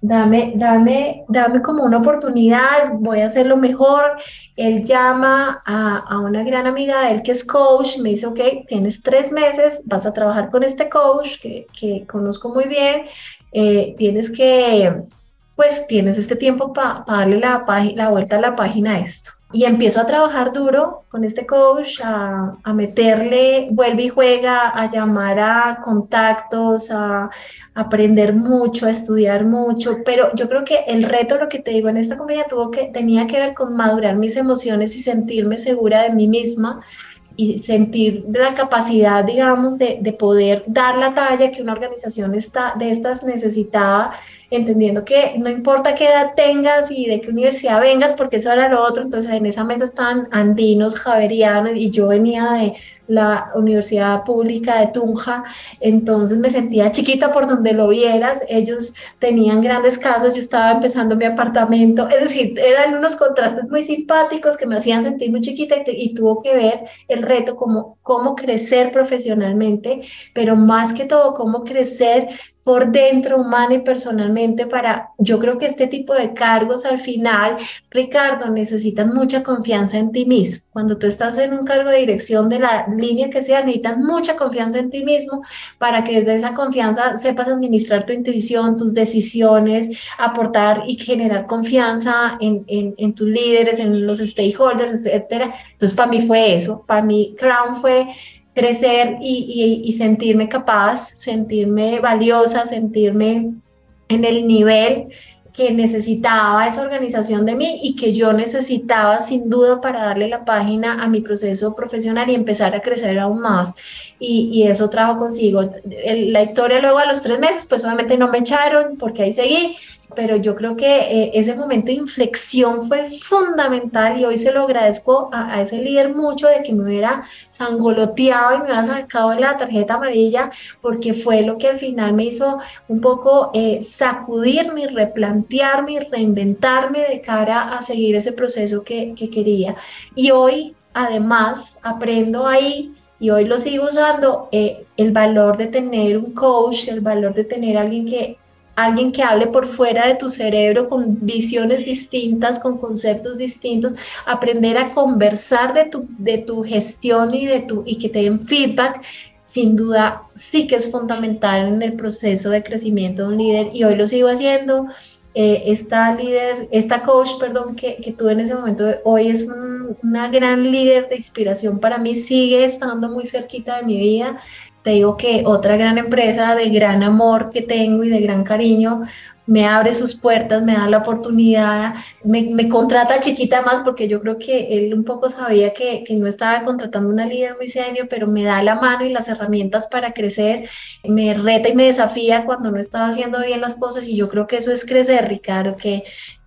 dame, dame, dame como una oportunidad, voy a hacerlo mejor. Él llama a, a, una gran amiga de él que es coach, me dice, ok, tienes tres meses, vas a trabajar con este coach que, que conozco muy bien, eh, tienes que, pues tienes este tiempo para darle la, la vuelta a la página a esto. Y empiezo a trabajar duro con este coach, a, a meterle, vuelve y juega, a llamar a contactos, a, aprender mucho, a estudiar mucho, pero yo creo que el reto, lo que te digo en esta compañía, tuvo que, tenía que ver con madurar mis emociones y sentirme segura de mí misma y sentir la capacidad, digamos, de, de poder dar la talla que una organización está, de estas necesitaba entendiendo que no importa qué edad tengas y de qué universidad vengas, porque eso era lo otro, entonces en esa mesa estaban andinos, javerianos, y yo venía de la Universidad Pública de Tunja, entonces me sentía chiquita por donde lo vieras, ellos tenían grandes casas, yo estaba empezando mi apartamento, es decir, eran unos contrastes muy simpáticos que me hacían sentir muy chiquita y, y tuvo que ver el reto como cómo crecer profesionalmente, pero más que todo cómo crecer por dentro, humana y personalmente, para, yo creo que este tipo de cargos al final, Ricardo, necesitan mucha confianza en ti mismo. Cuando tú estás en un cargo de dirección de la línea que sea, necesitan mucha confianza en ti mismo para que desde esa confianza sepas administrar tu intuición, tus decisiones, aportar y generar confianza en, en, en tus líderes, en los stakeholders, etcétera. Entonces, para mí fue eso. Para mí, Crown fue crecer y, y, sentirme capaz, sentirme valiosa, sentirme en el nivel que necesitaba esa organización de mí y que yo necesitaba sin duda para darle la página a mi proceso profesional y empezar a crecer aún más. Y, y eso trajo consigo. la historia luego a los tres meses, pues obviamente no me echaron porque ahí seguí, pero yo creo que eh, ese momento de inflexión fue fundamental y hoy se lo agradezco a, ese líder mucho de que me hubiera sangoloteado y me hubiera sacado la tarjeta amarilla porque fue lo que al final me hizo un poco eh, sacudirme, replantearme reinventarme de cara a seguir ese proceso que, que quería. Y hoy además aprendo ahí y hoy lo sigo usando, eh, el valor de tener un coach, el valor de tener alguien que alguien que hable por fuera de tu cerebro con visiones distintas, con conceptos distintos, aprender a conversar de tu, de tu gestión y, de tu, y que te den feedback, sin duda sí que es fundamental en el proceso de crecimiento de un líder. Y hoy lo sigo haciendo. Eh, esta líder, esta coach, perdón, que, que tuve en ese momento, hoy es una gran líder de inspiración para mí, sigue estando muy cerquita de mi vida te digo que otra gran empresa de gran amor que tengo y de gran cariño me abre sus puertas, me da la oportunidad, me, contrata chiquita más porque yo creo que él un poco sabía que, que, no estaba contratando una líder muy senior, pero me da la mano y las herramientas para crecer, me reta y me desafía cuando no estaba haciendo bien las cosas y yo creo que eso es crecer, Ricardo, que,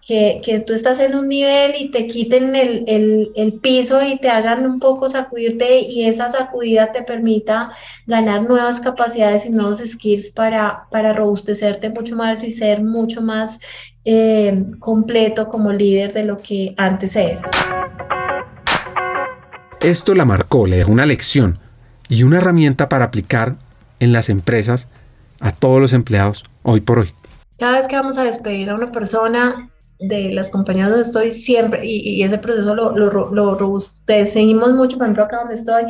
que, que, tú estás en un nivel y te quiten el, el, el, piso y te hagan un poco sacudirte y esa sacudida te permita ganar nuevas capacidades y nuevos skills para, para robustecerte mucho más y ser mucho más eh, completo como líder de lo que antes eras. Esto la marcó, le dejó una lección y una herramienta para aplicar en las empresas a todos los empleados hoy por hoy. Cada vez que vamos a despedir a una persona, de las compañías donde estoy siempre, y, ese proceso lo, lo, lo mucho, por ejemplo, acá donde estoy,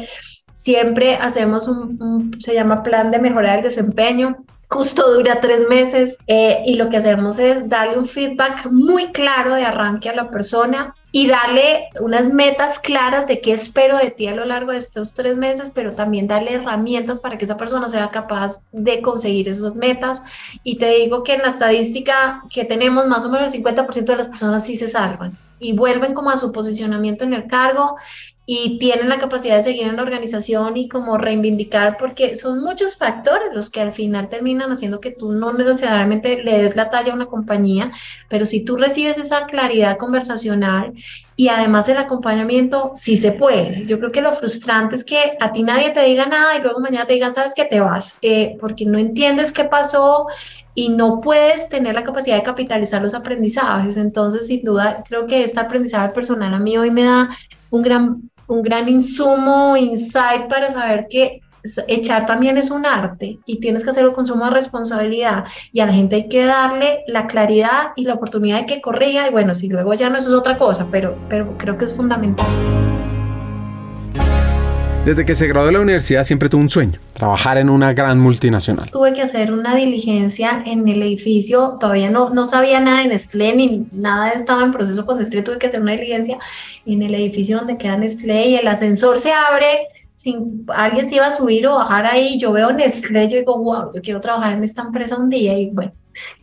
siempre hacemos un, se llama plan de mejorar el desempeño. Justo dura tres meses eh, y lo que hacemos es darle un feedback muy claro de arranque a la persona y darle unas metas claras de qué espero de ti a lo largo de estos tres meses, pero también darle herramientas para que esa persona sea capaz de conseguir esas metas. Y te digo que en la estadística que tenemos, más o menos el 50% de las personas sí se salvan y vuelven como a su posicionamiento en el cargo y tienen la capacidad de seguir en la organización y como reivindicar, porque son muchos factores los que al final terminan haciendo que tú no necesariamente le des la talla a una compañía, pero si tú recibes esa claridad conversacional y además el acompañamiento, sí se puede. Yo creo que lo frustrante es que a ti nadie te diga nada y luego mañana te digan, sabes que te vas, eh, porque no entiendes qué pasó y no puedes tener la capacidad de capitalizar los aprendizajes. Entonces, sin duda, creo que este aprendizaje personal a mí hoy me da un gran un gran insumo, insight para saber que echar también es un arte y tienes que hacerlo con suma responsabilidad y a la gente hay que darle la claridad y la oportunidad de que corrija y bueno, si luego ya no eso es otra cosa, pero, pero creo que es fundamental. Desde que se graduó de la universidad siempre tuvo un sueño, trabajar en una gran multinacional. Tuve que hacer una diligencia en el edificio, todavía no, no sabía nada de Nestlé ni nada estaba en proceso con Nestlé, tuve que hacer una diligencia en el edificio donde queda Nestlé y el ascensor se abre sin alguien se iba a subir o bajar ahí, yo veo Nestlé, yo digo, wow, yo quiero trabajar en esta empresa un día y bueno,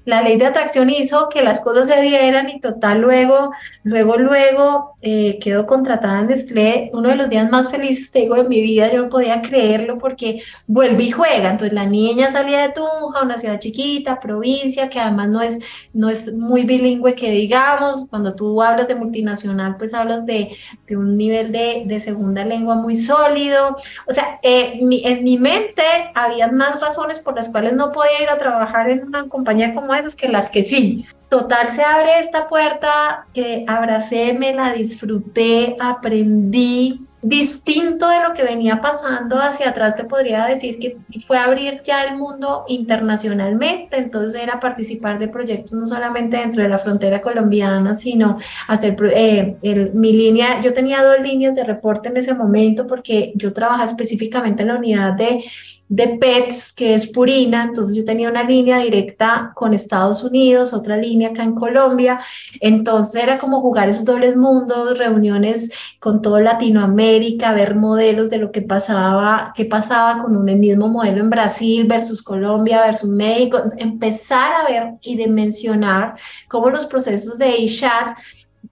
la ley de atracción hizo que las cosas se dieran y total luego, luego, luego eh, quedó contratada en Nestlé, uno de los días más felices, te digo, de mi vida, yo no podía creerlo porque vuelve y juega, entonces la niña salía de Tunja, una ciudad chiquita, provincia, que además no es, no es muy bilingüe que digamos, cuando tú hablas de multinacional, pues hablas de, de un nivel de, de, segunda lengua muy sólido, o sea, eh, en mi mente había más razones por las cuales no podía ir a trabajar en una compañía como esas que las que sí. Total, se abre esta puerta que abracé, me la disfruté, aprendí, distinto de lo que venía pasando hacia atrás, te podría decir que fue abrir ya el mundo internacionalmente, entonces era participar de proyectos no solamente dentro de la frontera colombiana, sino hacer eh, mi línea, yo tenía dos líneas de reporte en ese momento porque yo trabajaba específicamente en la unidad de de PETS, que es Purina, entonces yo tenía una línea directa con Estados Unidos, otra línea acá en Colombia, entonces era como jugar esos dobles mundos, reuniones con todo Latinoamérica, ver modelos de lo que pasaba, qué pasaba con un mismo modelo en Brasil versus Colombia versus México, empezar a ver y dimensionar cómo los procesos de HR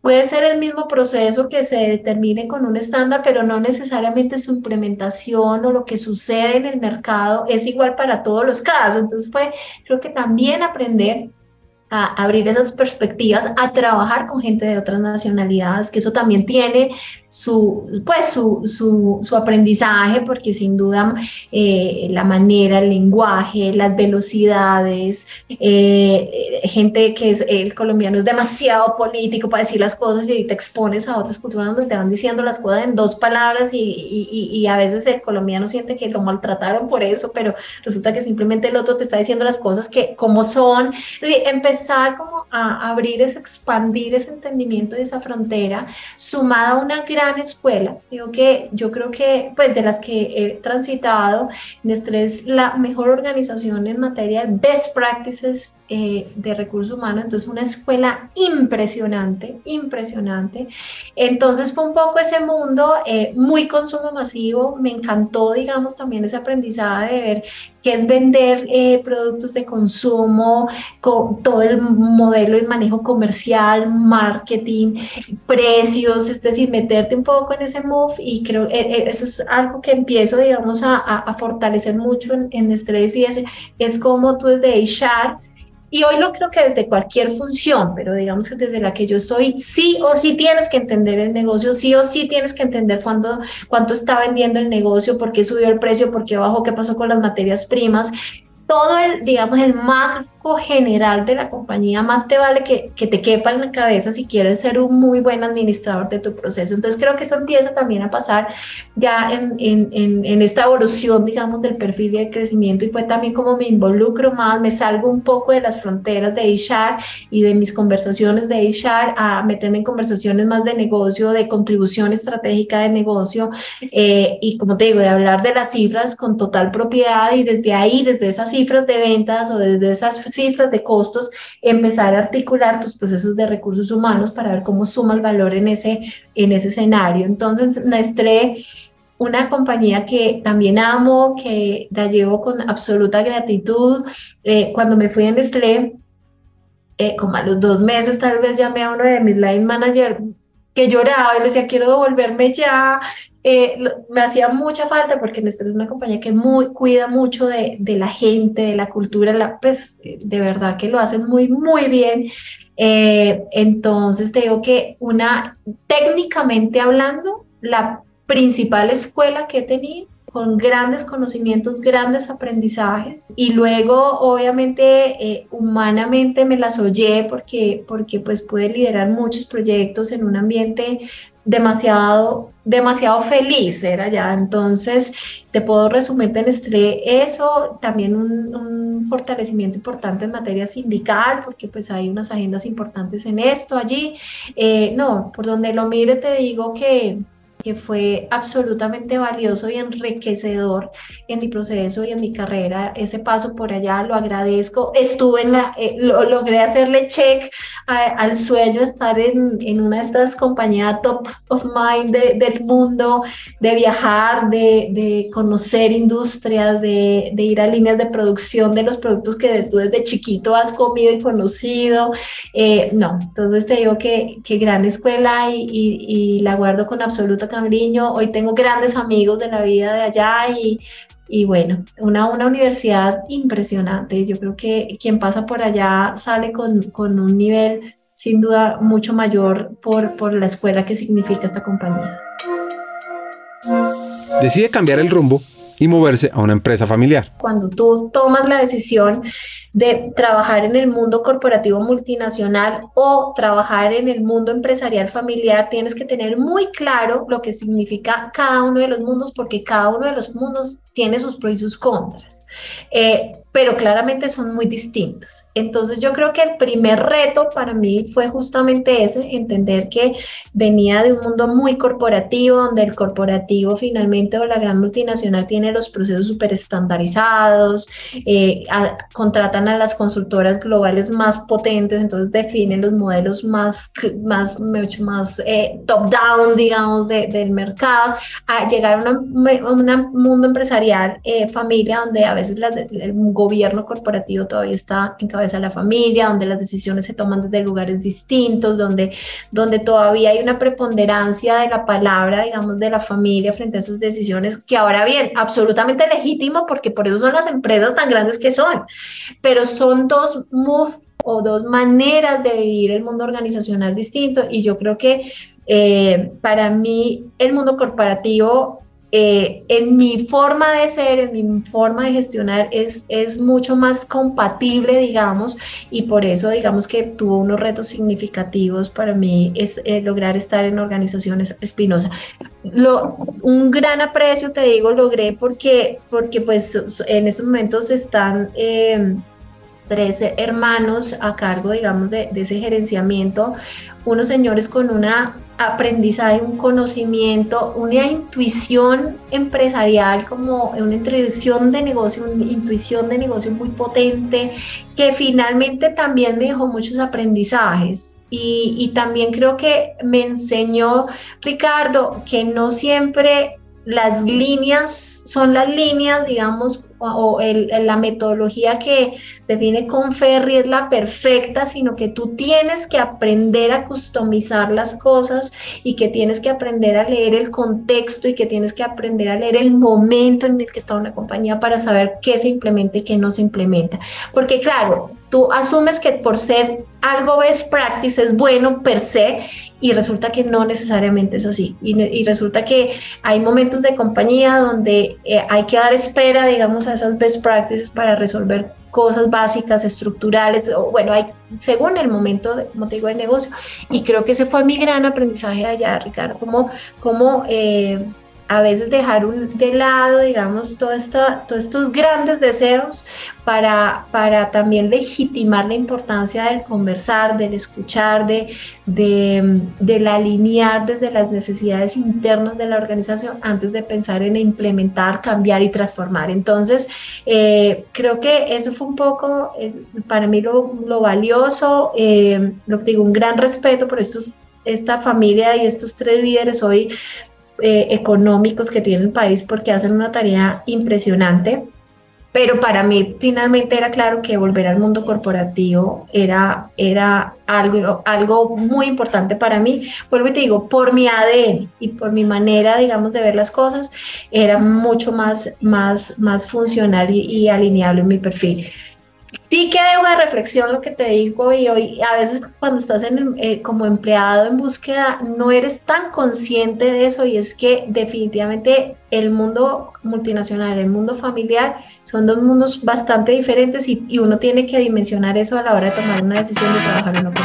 Puede ser el mismo proceso que se determine con un estándar, pero no necesariamente su implementación o lo que sucede en el mercado es igual para todos los casos. Entonces fue, creo que también aprender a abrir esas perspectivas, a trabajar con gente de otras nacionalidades, que eso también tiene su, pues, su, su, su aprendizaje, porque sin duda eh, la manera, el lenguaje, las velocidades, eh, gente que es el colombiano es demasiado político para decir las cosas y te expones a otras culturas donde te van diciendo las cosas en dos palabras y, y, y a veces el colombiano siente que lo maltrataron por eso, pero resulta que simplemente el otro te está diciendo las cosas que como son. empezar como a abrir, ese, expandir ese entendimiento de esa frontera, sumada a una gran escuela. Digo que yo creo que, pues de las que he transitado, Nestlé es la mejor organización en materia de best practices eh, de recursos humanos. Entonces, una escuela impresionante, impresionante. Entonces, fue un poco ese mundo eh, muy consumo masivo. Me encantó, digamos, también ese aprendizaje de ver que es vender eh, productos de consumo, con todo el modelo de manejo comercial, marketing, precios, es decir, meterte un poco en ese move y creo eso es algo que empiezo, digamos, a, a, fortalecer mucho en, en estrés y es, es como tú desde HR y hoy lo creo que desde cualquier función, pero digamos que desde la que yo estoy, sí o sí tienes que entender el negocio, sí o sí tienes que entender cuánto, cuánto está vendiendo el negocio, por qué subió el precio, por qué bajó, qué pasó con las materias primas. Todo el, digamos, el marco general de la compañía, más te vale que, que, te quepa en la cabeza si quieres ser un muy buen administrador de tu proceso. Entonces creo que eso empieza también a pasar ya en, en, en, esta evolución, digamos, del perfil y del crecimiento y fue también como me involucro más, me salgo un poco de las fronteras de HR y de mis conversaciones de HR a meterme en conversaciones más de negocio, de contribución estratégica de negocio eh, y como te digo, de hablar de las cifras con total propiedad y desde ahí, desde esas cifras de ventas o desde esas cifras de costos, empezar a articular tus procesos de recursos humanos para ver cómo sumas valor en ese, en ese escenario. Entonces, Nestlé una compañía que también amo, que la llevo con absoluta gratitud. Eh, cuando me fui en Nestlé, eh, como a los dos meses tal vez llamé a uno de mis line manager que lloraba y le decía, quiero devolverme ya. Eh, me hacía mucha falta porque Nestlé es una compañía que muy, cuida mucho de, de la gente, de la cultura, la, pues de verdad que lo hacen muy, muy bien. entonces te digo que una, técnicamente hablando, la principal escuela que he tenido con grandes conocimientos, grandes aprendizajes y luego obviamente eh, humanamente me las oye porque, porque pues pude liderar muchos proyectos en un ambiente demasiado, demasiado feliz era ya. Entonces, te puedo resumir en Nestlé eso, también un, un, fortalecimiento importante en materia sindical, porque pues hay unas agendas importantes en esto allí. Eh, no, por donde lo mire te digo que, que fue absolutamente valioso y enriquecedor en mi proceso y en mi carrera. Ese paso por allá lo agradezco. Estuve en la, eh, lo, logré hacerle check al sueño de estar en, en, una de estas compañías top of mind del mundo, de viajar, de, de conocer industrias, de, de, ir a líneas de producción de los productos que tú desde chiquito has comido y conocido. Eh, no, entonces te digo que, que gran escuela y, y, y la guardo con absoluta Hoy tengo grandes amigos de la vida de allá y, y bueno, una, una universidad impresionante. Yo creo que quien pasa por allá sale con, con un nivel sin duda mucho mayor por, por la escuela que significa esta compañía. Decide cambiar el rumbo y moverse a una empresa familiar. Cuando tú tomas la decisión de trabajar en el mundo corporativo multinacional o trabajar en el mundo empresarial familiar, tienes que tener muy claro lo que significa cada uno de los mundos, porque cada uno de los mundos tiene sus pros y sus contras. Eh, pero claramente son muy distintos. Entonces yo creo que el primer reto para mí fue justamente ese, entender que venía de un mundo muy corporativo, donde el corporativo finalmente o la gran multinacional tiene los procesos súper estandarizados, eh, contratan a las consultoras globales más potentes, entonces definen los modelos más, más mucho más eh, top-down, digamos, del mercado, a llegar a un mundo empresarial, eh, familia, donde a veces la, el gobierno corporativo todavía está en cabeza de la familia, donde las decisiones se toman desde lugares distintos, donde, donde todavía hay una preponderancia de la palabra, digamos, de la familia frente a esas decisiones, que ahora bien, absolutamente legítimo, porque por eso son las empresas tan grandes que son, pero son dos moves o dos maneras de vivir el mundo organizacional distinto y yo creo que eh, para mí el mundo corporativo eh, en mi forma de ser, en mi forma de gestionar, es, es mucho más compatible, digamos, y por eso, digamos que tuvo unos retos significativos para mí, es eh, lograr estar en organizaciones espinosas. Lo, un gran aprecio, te digo, logré porque, porque pues en estos momentos están... Eh, tres hermanos a cargo, digamos, de, de, ese gerenciamiento, unos señores con una aprendizaje, un conocimiento, una intuición empresarial, como una intuición de negocio, una intuición de negocio muy potente, que finalmente también me dejó muchos aprendizajes. Y, y también creo que me enseñó Ricardo que no siempre las líneas son las líneas, digamos, o el, la metodología que define Conferri es la perfecta, sino que tú tienes que aprender a customizar las cosas y que tienes que aprender a leer el contexto y que tienes que aprender a leer el momento en el que está una compañía para saber qué se implementa y qué no se implementa. Porque claro, tú asumes que por ser algo best practice es bueno per se y resulta que no necesariamente es así. Y, resulta que hay momentos de compañía donde eh, hay que dar espera, digamos, a esas best practices para resolver cosas básicas, estructurales, o bueno, hay según el momento, de, como te digo, de negocio. Y creo que ese fue mi gran aprendizaje allá, Ricardo, como, como eh, a veces dejar un, de lado, digamos, todo todos estos grandes deseos para, para también legitimar la importancia del conversar, del escuchar, de, de, del alinear desde las necesidades internas de la organización antes de pensar en implementar, cambiar y transformar. Entonces, eh, creo que eso fue un poco eh, para mí lo, lo valioso, eh, lo que digo, un gran respeto por estos esta familia y estos tres líderes hoy eh, económicos que tiene el país porque hacen una tarea impresionante. Pero para mí finalmente era claro que volver al mundo corporativo era, era algo, algo muy importante para mí. Vuelvo y te digo, por mi ADN y por mi manera, digamos, de ver las cosas, era mucho más, más, más funcional y, y alineable en mi perfil sí que una reflexión lo que te digo y hoy a veces cuando estás en, eh, como empleado en búsqueda no eres tan consciente de eso y es que definitivamente el mundo multinacional, el mundo familiar son dos mundos bastante diferentes y, uno tiene que dimensionar eso a la hora de tomar una decisión de trabajar en otro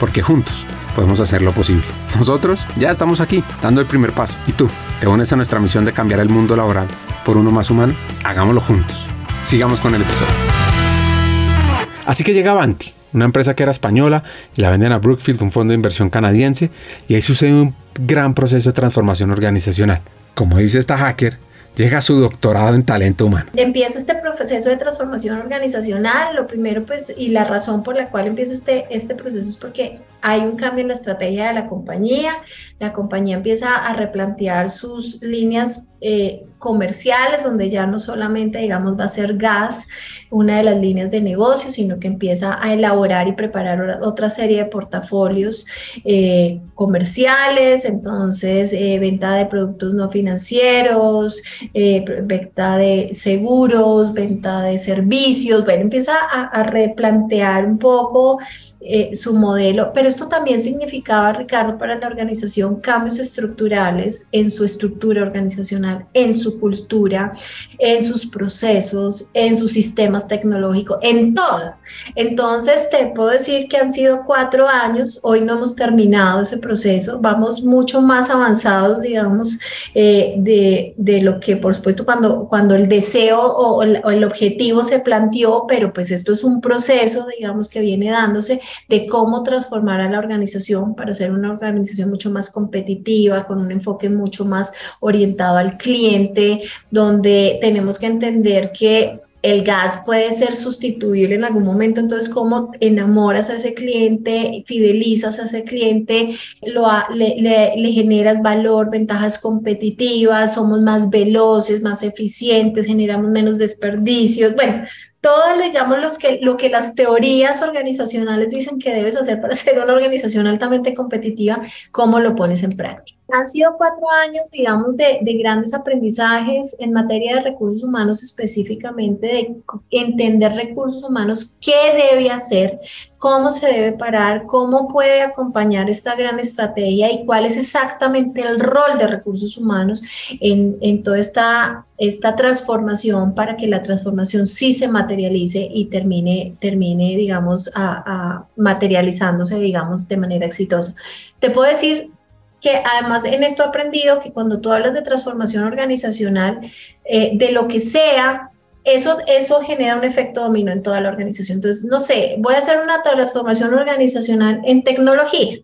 Porque juntos podemos hacer lo posible. Nosotros ya estamos aquí, dando el primer paso. ¿Y tú? ¿Te unes a nuestra misión de cambiar el mundo laboral por uno más humano? Hagámoslo juntos. Sigamos con el episodio. Así que llega Avanti, una empresa que era española y la venden a Brookfield, un fondo de inversión canadiense, y ahí sucede un gran proceso de transformación organizacional. Como dice esta hacker, llega su doctorado en talento humano. Empieza este proceso de transformación organizacional. Lo primero, pues, y la razón por la cual empieza este, este proceso es porque hay un cambio en la estrategia de la compañía. La compañía empieza a replantear sus líneas eh, comerciales, donde ya no solamente, digamos, va a ser gas una de las líneas de negocio, sino que empieza a elaborar y preparar otra serie de portafolios eh, comerciales, entonces eh, venta de productos no financieros, venta de seguros, venta de servicios, bueno, empieza a, a replantear un poco su modelo, pero esto también significaba, Ricardo, para la organización cambios estructurales en su estructura organizacional, en su cultura, en sus procesos, en sus sistemas tecnológicos, en todo. Entonces, te puedo decir que han sido cuatro años, hoy no hemos terminado ese proceso, vamos mucho más avanzados, digamos, eh, de, de, lo que, por supuesto, cuando, cuando el deseo o el objetivo se planteó, pero pues esto es un proceso, digamos, que viene dándose de cómo transformar a la organización para ser una organización mucho más competitiva, con un enfoque mucho más orientado al cliente, donde tenemos que entender que el gas puede ser sustituible en algún momento, entonces cómo enamoras a ese cliente, fidelizas a ese cliente, lo, le, le, generas valor, ventajas competitivas, somos más veloces, más eficientes, generamos menos desperdicios. Bueno, todo, digamos, los que, lo que las teorías organizacionales dicen que debes hacer para ser una organización altamente competitiva, ¿cómo lo pones en práctica? Han sido cuatro años, digamos, de, de, grandes aprendizajes en materia de recursos humanos, específicamente de entender recursos humanos, qué debe hacer, cómo se debe parar, cómo puede acompañar esta gran estrategia y cuál es exactamente el rol de recursos humanos en, en toda esta, esta transformación para que la transformación sí se materialice y termine, termine digamos, a materializándose, digamos, de manera exitosa. Te puedo decir que además en esto he aprendido que cuando tú hablas de transformación organizacional, eh, de lo que sea, eso, eso genera un efecto dominó en toda la organización. Entonces, no sé, voy a hacer una transformación organizacional en tecnología.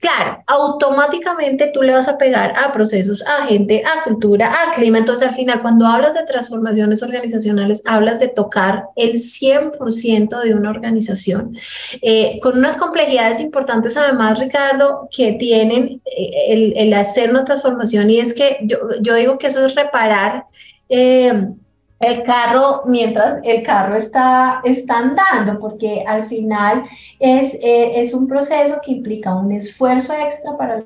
Claro, automáticamente tú le vas a pegar a procesos, a gente, a cultura, a clima. Entonces, al final, cuando hablas de transformaciones organizacionales, hablas de tocar el 100% de una organización, eh, con unas complejidades importantes, además, Ricardo, que tienen eh, el, hacer una transformación. Y es que yo, yo digo que eso es reparar. Eh, el carro mientras el carro está, está andando, porque al final es, eh, es un proceso que implica un esfuerzo extra para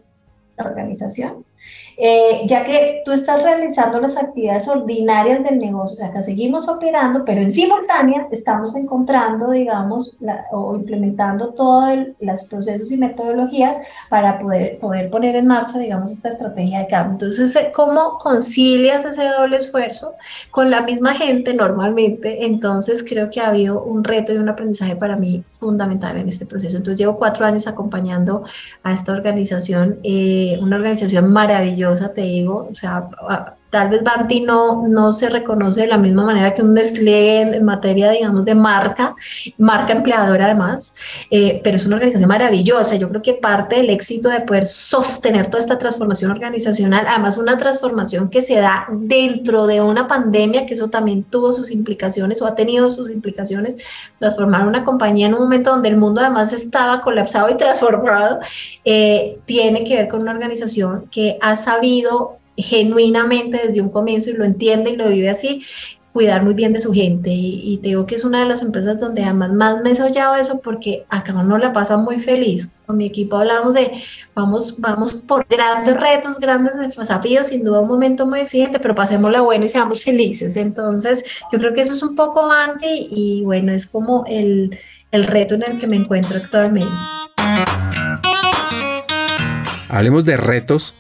la organización eh, ya que tú estás realizando las actividades ordinarias del negocio, o sea, que seguimos operando, pero en simultánea estamos encontrando, digamos, o implementando todos los procesos y metodologías para poder, poder poner en marcha, digamos, esta estrategia de cambio. Entonces, eh, ¿cómo concilias ese doble esfuerzo con la misma gente normalmente? Entonces, creo que ha habido un reto y un aprendizaje para mí fundamental en este proceso. Entonces, llevo cuatro años acompañando a esta organización, eh, una organización maravillosa te digo, o sea, Tal vez Banti no, no se reconoce de la misma manera que un Nestlé en, materia, digamos, de marca, marca empleadora además, eh, pero es una organización maravillosa. Yo creo que parte del éxito de poder sostener toda esta transformación organizacional, además una transformación que se da dentro de una pandemia, que eso también tuvo sus implicaciones o ha tenido sus implicaciones, transformar una compañía en un momento donde el mundo además estaba colapsado y transformado, eh, tiene que ver con una organización que ha sabido genuinamente desde un comienzo y lo entiende y lo vive así, cuidar muy bien de su gente. Y, te digo que es una de las empresas donde además más me he soñado eso porque acá uno la pasa muy feliz. Con mi equipo hablamos de vamos, vamos por grandes retos, grandes desafíos, sin duda un momento muy exigente, pero la bueno y seamos felices. Entonces, yo creo que eso es un poco antes y bueno, es como el, el reto en el que me encuentro actualmente. Hablemos de retos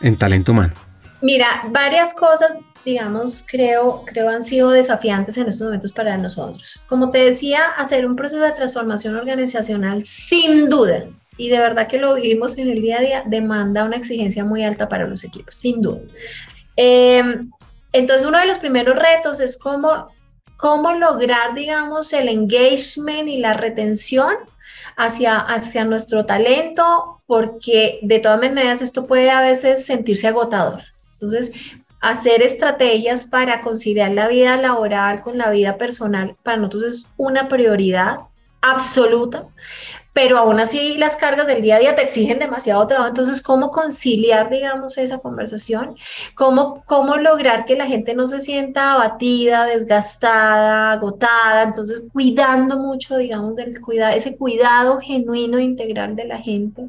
en talento humano. Mira, varias cosas, digamos, creo, creo han sido desafiantes en estos momentos para nosotros. Como te decía, hacer un proceso de transformación organizacional sin duda, y de verdad que lo vivimos en el día a día, demanda una exigencia muy alta para los equipos, sin duda. Em, entonces, uno de los primeros retos es cómo, cómo lograr, digamos, el engagement y la retención hacia, hacia nuestro talento, porque de todas maneras esto puede a veces sentirse agotador. Entonces, hacer estrategias para conciliar la vida laboral con la vida personal para nosotros es una prioridad absoluta, pero aún así las cargas del día a día te exigen demasiado trabajo. Entonces, ¿cómo conciliar, digamos, esa conversación? ¿Cómo, cómo lograr que la gente no se sienta abatida, desgastada, agotada? Entonces, cuidando mucho, digamos, del cuidado, ese cuidado genuino, integral de la gente.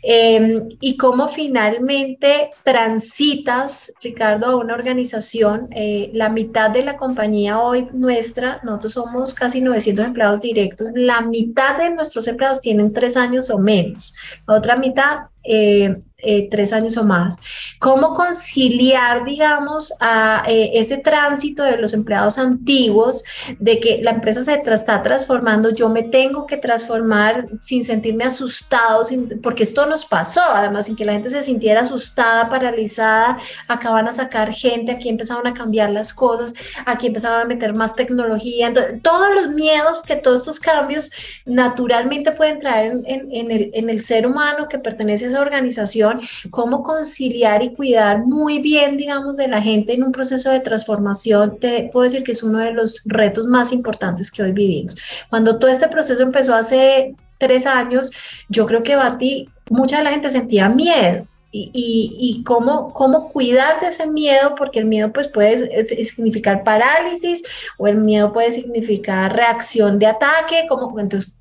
Em, y cómo finalmente transitas, Ricardo, a una organización. Eh, la mitad de la compañía hoy nuestra, nosotros somos casi 900 empleados directos, la mitad de nuestros empleados tienen tres años o menos. La otra mitad eh, eh, tres años o más. ¿Cómo conciliar, digamos, a eh, ese tránsito de los empleados antiguos, de que la empresa se está transformando, yo me tengo que transformar sin sentirme asustado, porque esto nos pasó, además, sin que la gente se sintiera asustada, paralizada, acaban a sacar gente, aquí empezaron a cambiar las cosas, aquí empezaron a meter más tecnología, entonces, todos los miedos que todos estos cambios naturalmente pueden traer en, en, el, en el ser humano que pertenece a esa organización, cómo conciliar y cuidar muy bien, digamos, de la gente en un proceso de transformación, te puedo decir que es uno de los retos más importantes que hoy vivimos. Cuando todo este proceso empezó hace tres años, yo creo que Bati, mucha de la gente sentía miedo. Y, cómo, cómo cuidar de ese miedo, porque el miedo pues puede significar parálisis o el miedo puede significar reacción de ataque, como, entonces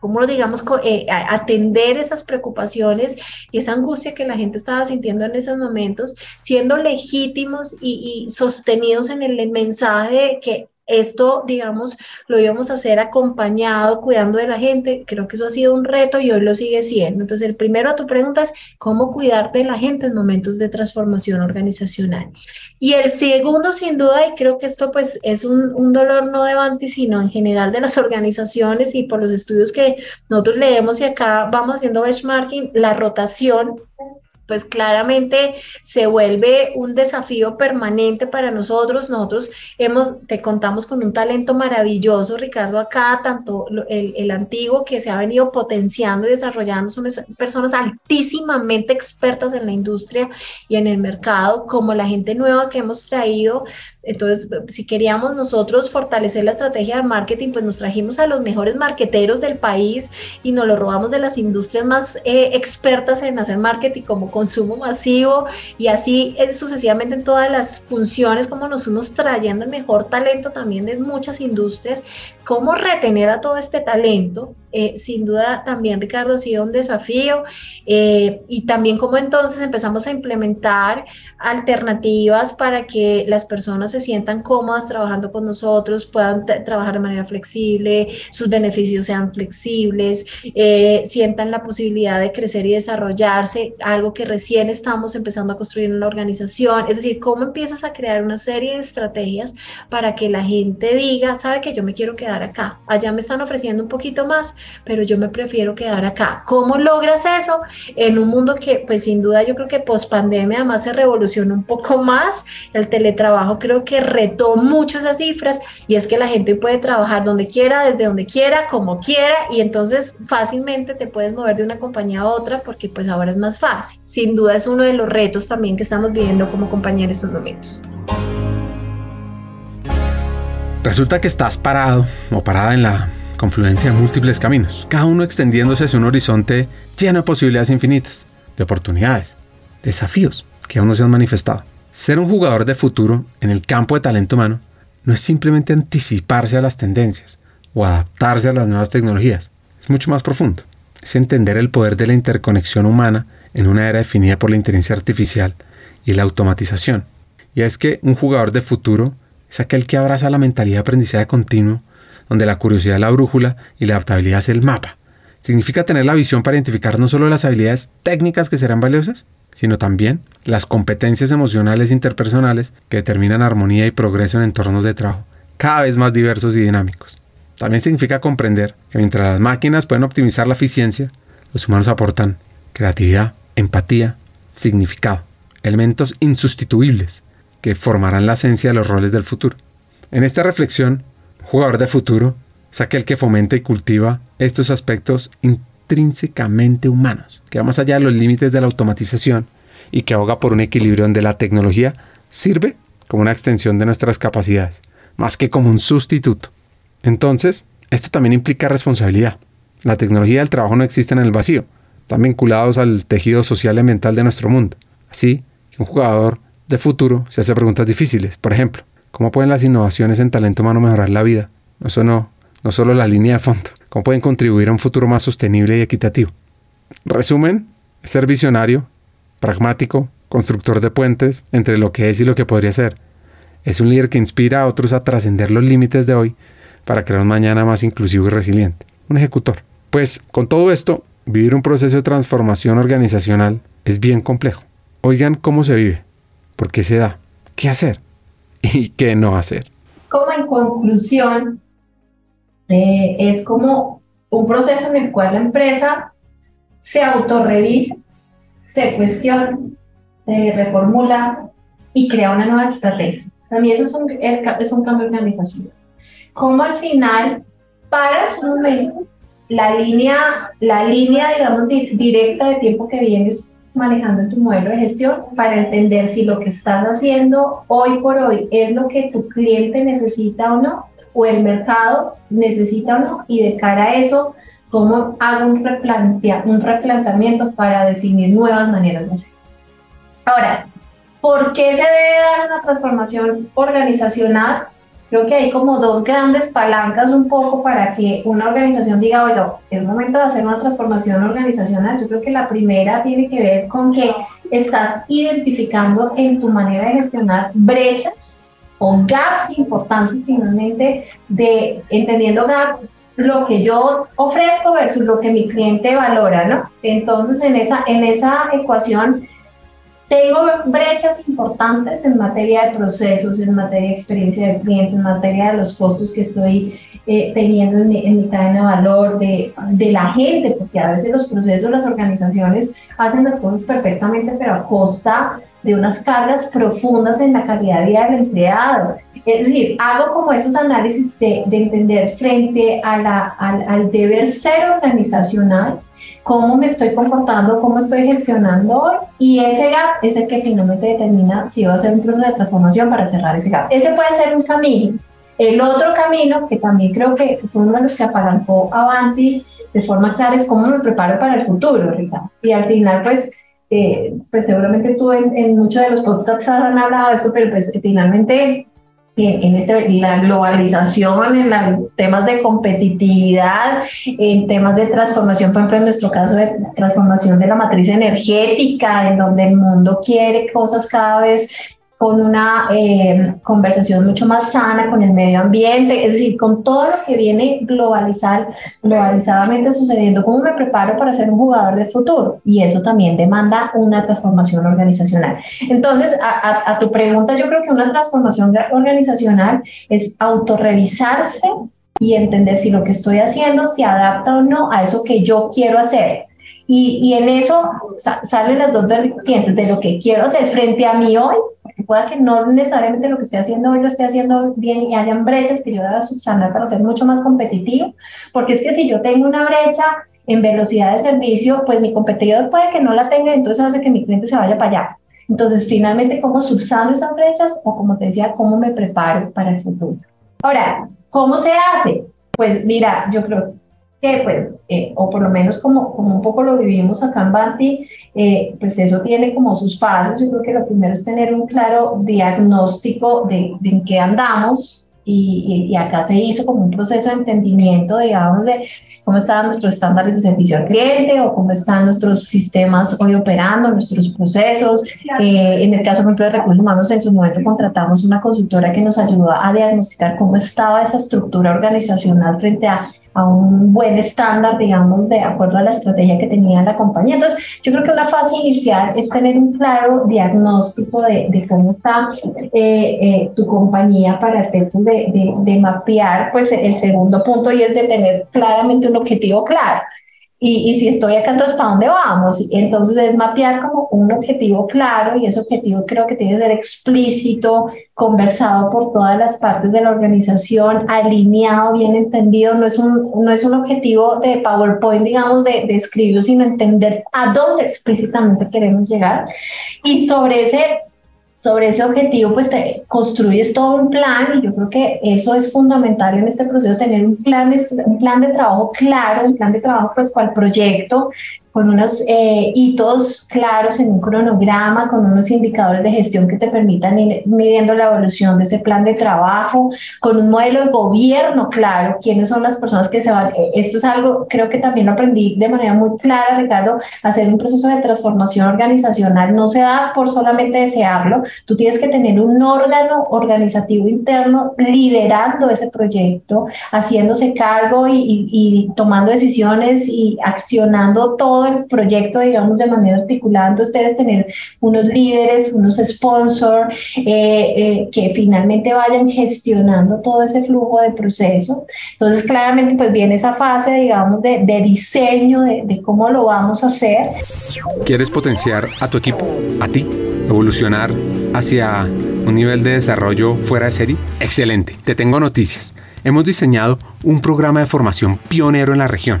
cómo digamos, eh, atender esas preocupaciones y esa angustia que la gente estaba sintiendo en esos momentos, siendo legítimos y, y sostenidos en el mensaje de que esto, digamos, lo íbamos a hacer acompañado, cuidando de la gente. Creo que eso ha sido un reto y hoy lo sigue siendo. Entonces, el primero a tu pregunta es cómo cuidar de la gente en momentos de transformación organizacional. Y el segundo, sin duda, y creo que esto pues es un, un dolor no de Banti, sino en general de las organizaciones y por los estudios que nosotros leemos y acá vamos haciendo benchmarking, la rotación pues claramente se vuelve un desafío permanente para nosotros. Nosotros hemos, te contamos con un talento maravilloso, Ricardo, acá, tanto el, el antiguo que se ha venido potenciando y desarrollando, son personas altísimamente expertas en la industria y en el mercado, como la gente nueva que hemos traído entonces, si queríamos nosotros fortalecer la estrategia de marketing, pues nos trajimos a los mejores marqueteros del país y nos lo robamos de las industrias más eh, expertas en hacer marketing como consumo masivo y así eh, sucesivamente en todas las funciones, como nos fuimos trayendo el mejor talento también de muchas industrias. ¿Cómo retener a todo este talento? Eh, sin duda también, Ricardo, ha sido un desafío y también cómo entonces empezamos a implementar alternativas para que las personas se sientan cómodas trabajando con nosotros, puedan trabajar de manera flexible, sus beneficios sean flexibles, eh, sientan la posibilidad de crecer y desarrollarse, algo que recién estamos empezando a construir en la organización. Es decir, cómo empiezas a crear una serie de estrategias para que la gente diga, sabe que yo me quiero quedar acá, allá me están ofreciendo un poquito más, pero yo me prefiero quedar acá. ¿Cómo logras eso en un mundo que, pues sin duda, yo creo que post pandemia además se revoluciona un poco más? El teletrabajo creo que retó mucho esas cifras y es que la gente puede trabajar donde quiera, desde donde quiera, como quiera y entonces fácilmente te puedes mover de una compañía a otra porque pues ahora es más fácil. Sin duda es uno de los retos también que estamos viviendo como compañía en estos momentos. Resulta que estás parado o parada en la confluencia de múltiples caminos, cada uno extendiéndose hacia un horizonte lleno de posibilidades infinitas, de oportunidades, desafíos que aún no se han manifestado. Ser un jugador de futuro en el campo de talento humano no es simplemente anticiparse a las tendencias o adaptarse a las nuevas tecnologías. Es mucho más profundo. Es entender el poder de la interconexión humana en una era definida por la inteligencia artificial y la automatización. Y es que un jugador de futuro es aquel que abraza la mentalidad de aprendizaje continuo, donde la curiosidad es la brújula y la adaptabilidad es el mapa. Significa tener la visión para identificar no solo las habilidades técnicas que serán valiosas, sino también las competencias emocionales interpersonales que determinan armonía y progreso en entornos de trabajo cada vez más diversos y dinámicos. También significa comprender que mientras las máquinas pueden optimizar la eficiencia, los humanos aportan creatividad, empatía, significado, elementos insustituibles que formarán la esencia de los roles del futuro. En esta reflexión, jugador de futuro es aquel que fomenta y cultiva estos aspectos intrínsecamente humanos, que va más allá de los límites de la automatización y que aboga por un equilibrio donde la tecnología sirve como una extensión de nuestras capacidades, más que como un sustituto. Entonces, esto también implica responsabilidad. La tecnología y el trabajo no existen en el vacío, están vinculados al tejido social y mental de nuestro mundo. Así que un jugador de futuro se hace preguntas difíciles. Por ejemplo, ¿cómo pueden las innovaciones en talento humano mejorar la vida? Eso no, no solo la línea de fondo cómo pueden contribuir a un futuro más sostenible y equitativo. Resumen, ser visionario, pragmático, constructor de puentes entre lo que es y lo que podría ser. Es un líder que inspira a otros a trascender los límites de hoy para crear un mañana más inclusivo y resiliente. Un ejecutor. Pues con todo esto, vivir un proceso de transformación organizacional es bien complejo. Oigan cómo se vive, por qué se da, qué hacer y qué no hacer. Como en conclusión, eh, es como un proceso en el cual la empresa se autorrevisa, se cuestiona, se reformula y crea una nueva estrategia. Para mí eso es un, es, un cambio de organización. Como al final paras un momento la línea, la línea digamos, directa de tiempo que vienes manejando en tu modelo de gestión para entender si lo que estás haciendo hoy por hoy es lo que tu cliente necesita o no o el mercado necesita o no, y de cara a eso, cómo hago un, replantea, un replanteamiento para definir nuevas maneras de hacer. Ahora, ¿por qué se debe dar una transformación organizacional? Creo que hay como dos grandes palancas un poco para que una organización diga, oye, es momento de hacer una transformación organizacional. Yo creo que la primera tiene que ver con que estás identificando en tu manera de gestionar brechas o gaps importantes finalmente de entendiendo gap lo que yo ofrezco versus lo que mi cliente valora, ¿no? Entonces en esa, en esa ecuación tengo brechas importantes en materia de procesos, en materia de experiencia del cliente, en materia de los costos que estoy eh, teniendo en mi, en cadena de valor, de, de, la gente, porque a veces los procesos, las organizaciones hacen las cosas perfectamente, pero a costa de unas cargas profundas en la calidad de vida del empleado. Es decir, hago como esos análisis de, de entender frente a la, al, al deber ser organizacional, cómo me estoy comportando, cómo estoy gestionando hoy y ese gap es el que finalmente determina si va a ser un proceso de transformación para cerrar ese gap. Ese puede ser un camino. El otro camino, que también creo que fue uno de los que apalancó Avanti de forma clara, es cómo me preparo para el futuro, Rita. Y al final, pues, eh, pues seguramente tú en, en muchos de los podcasts han hablado de esto, pero pues finalmente en, este, la globalización, en los temas de competitividad, en temas de transformación, por ejemplo, en nuestro caso de transformación de la matriz energética, en donde el mundo quiere cosas cada vez con una eh, conversación mucho más sana con el medio ambiente, es decir, con todo lo que viene globalizar, globalizadamente sucediendo, ¿cómo me preparo para ser un jugador del futuro? Y eso también demanda una transformación organizacional. Entonces, a, a tu pregunta, yo creo que una transformación organizacional es autorrevisarse y entender si lo que estoy haciendo se adapta o no a eso que yo quiero hacer. Y, y en eso salen las dos vertientes de lo que quiero hacer frente a mí hoy pueda que no necesariamente lo que esté haciendo hoy lo esté haciendo bien y hayan brechas que yo deba subsanar para ser mucho más competitivo, porque es que si yo tengo una brecha en velocidad de servicio, pues mi competidor puede que no la tenga, entonces hace que mi cliente se vaya para allá. Entonces, finalmente, ¿cómo subsano esas brechas? O como te decía, ¿cómo me preparo para el futuro? Ahora, ¿cómo se hace? Pues mira, yo creo que pues, eh, o por lo menos como, como un poco lo vivimos acá en Banti, eh, pues eso tiene como sus fases. Yo creo que lo primero es tener un claro diagnóstico de, de en qué andamos y, y, acá se hizo como un proceso de entendimiento, digamos, de cómo estaban nuestros estándares de servicio al cliente o cómo están nuestros sistemas hoy operando, nuestros procesos. Eh, en el caso, por ejemplo, de recursos humanos, en su momento contratamos una consultora que nos ayudó a diagnosticar cómo estaba esa estructura organizacional frente a a un buen estándar, digamos, de acuerdo a la estrategia que tenía la compañía. Entonces, yo creo que una fase inicial es tener un claro diagnóstico de, cómo está eh, eh, tu compañía para efectos de, de mapear, pues, el segundo punto y es de tener claramente un objetivo claro. Y, y, si estoy acá, entonces, ¿para dónde vamos? Entonces es mapear como un objetivo claro y ese objetivo creo que tiene que ser explícito, conversado por todas las partes de la organización, alineado, bien entendido. No es un, no es un objetivo de PowerPoint, digamos, de, de escribirlo, sino entender a dónde explícitamente queremos llegar. Y sobre ese sobre ese objetivo, pues te construyes todo un plan y yo creo que eso es fundamental en este proceso, tener un plan, un plan de trabajo claro, un plan de trabajo pues cual proyecto con unos eh, hitos claros en un cronograma, con unos indicadores de gestión que te permitan ir midiendo la evolución de ese plan de trabajo, con un modelo de gobierno claro, quiénes son las personas que se van. Eh, esto es algo, creo que también lo aprendí de manera muy clara, Ricardo, hacer un proceso de transformación organizacional no se da por solamente desearlo, tú tienes que tener un órgano organizativo interno liderando ese proyecto, haciéndose cargo y, y, y tomando decisiones y accionando todo el proyecto, digamos, de manera articulada. Entonces, ustedes tener unos líderes, unos sponsors eh, eh, que finalmente vayan gestionando todo ese flujo de proceso. Entonces, claramente, pues viene esa fase, digamos, de, de diseño, de, de cómo lo vamos a hacer. ¿Quieres potenciar a tu equipo, a ti, evolucionar hacia un nivel de desarrollo fuera de serie? Excelente, te tengo noticias. Hemos diseñado un programa de formación pionero en la región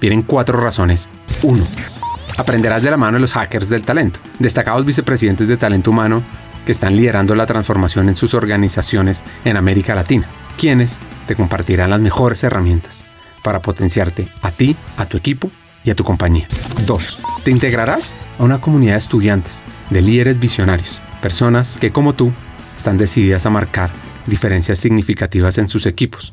Vienen cuatro razones. 1. Aprenderás de la mano de los hackers del talento, destacados vicepresidentes de talento humano que están liderando la transformación en sus organizaciones en América Latina, quienes te compartirán las mejores herramientas para potenciarte a ti, a tu equipo y a tu compañía. 2. Te integrarás a una comunidad de estudiantes, de líderes visionarios, Personas que como tú están decididas a marcar diferencias significativas en sus equipos,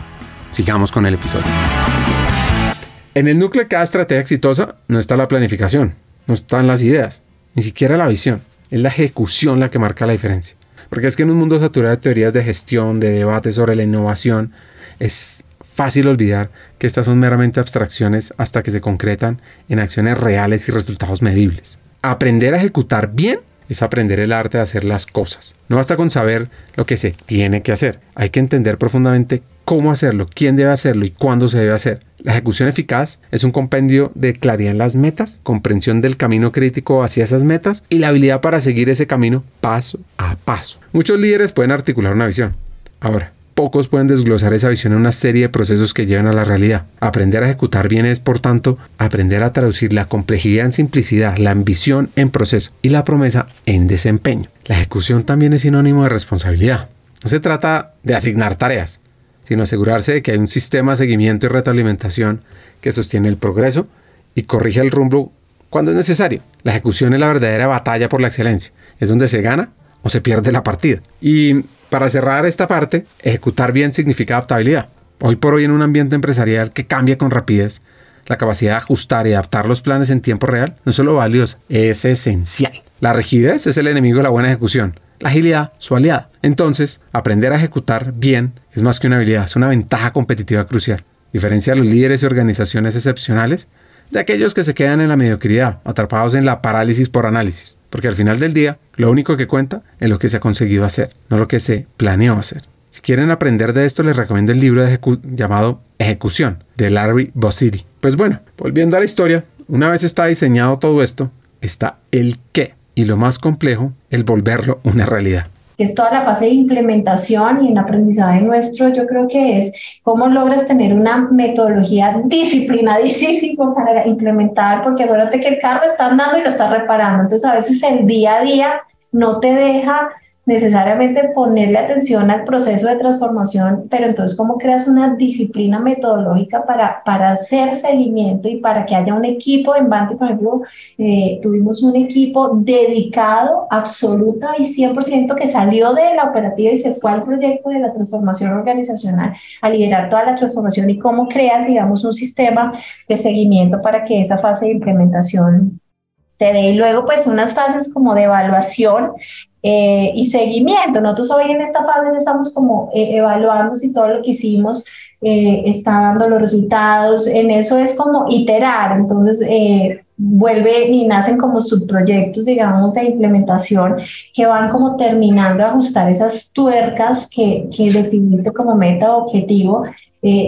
Sigamos con el episodio. En el núcleo de cada estrategia exitosa no está la planificación, no están las ideas, ni siquiera la visión. Es la ejecución la que marca la diferencia. Porque es que en un mundo saturado de teorías de gestión, de debates sobre la innovación, es fácil olvidar que estas son meramente abstracciones hasta que se concretan en acciones reales y resultados medibles. Aprender a ejecutar bien es aprender el arte de hacer las cosas. No basta con saber lo que se tiene que hacer. Hay que entender profundamente cómo hacerlo, quién debe hacerlo y cuándo se debe hacer. La ejecución eficaz es un compendio de claridad en las metas, comprensión del camino crítico hacia esas metas y la habilidad para seguir ese camino paso a paso. Muchos líderes pueden articular una visión. Ahora, pocos pueden desglosar esa visión en una serie de procesos que llevan a la realidad. Aprender a ejecutar bien es, por tanto, aprender a traducir la complejidad en simplicidad, la ambición en proceso y la promesa en desempeño. La ejecución también es sinónimo de responsabilidad. No se trata de asignar tareas, sino asegurarse de que hay un sistema de seguimiento y retroalimentación que sostiene el progreso y corrige el rumbo cuando es necesario. La ejecución es la verdadera batalla por la excelencia. Es donde se gana o se pierde la partida. Y para cerrar esta parte, ejecutar bien significa adaptabilidad. Hoy por hoy en un ambiente empresarial que cambia con rapidez, la capacidad de ajustar y adaptar los planes en tiempo real no es solo valiosa, es esencial. La rigidez es el enemigo de la buena ejecución, la agilidad su aliada. Entonces, aprender a ejecutar bien es más que una habilidad, es una ventaja competitiva crucial. Diferencia a los líderes y organizaciones excepcionales de aquellos que se quedan en la mediocridad, atrapados en la parálisis por análisis. Porque al final del día, lo único que cuenta es lo que se ha conseguido hacer, no lo que se planeó hacer. Si quieren aprender de esto, les recomiendo el libro llamado Ejecución de Larry Bossidy. Pues bueno, volviendo a la historia, una vez está diseñado todo esto, está el qué. Y lo más complejo, el volverlo una realidad que es toda la fase de implementación y en aprendizaje nuestro, yo creo que es cómo logras tener una metodología disciplinadísima para implementar, porque acuérdate que el carro está andando y lo está reparando, entonces a veces el día a día no te deja necesariamente ponerle atención al proceso de transformación, pero entonces cómo creas una disciplina metodológica para, para hacer seguimiento y para que haya un equipo en Banti, por ejemplo, eh, tuvimos un equipo dedicado absoluta y 100% que salió de la operativa y se fue al proyecto de la transformación organizacional a liderar toda la transformación y cómo creas, digamos, un sistema de seguimiento para que esa fase de implementación se dé. Y luego, pues, unas fases como de evaluación eh, y seguimiento. Nosotros hoy en esta fase estamos como eh, evaluando si todo lo que hicimos eh, está dando los resultados. En eso es como iterar. Entonces, vuelve y nacen como subproyectos, digamos, de implementación que van como terminando de ajustar esas tuercas que, que definiste como meta o objetivo.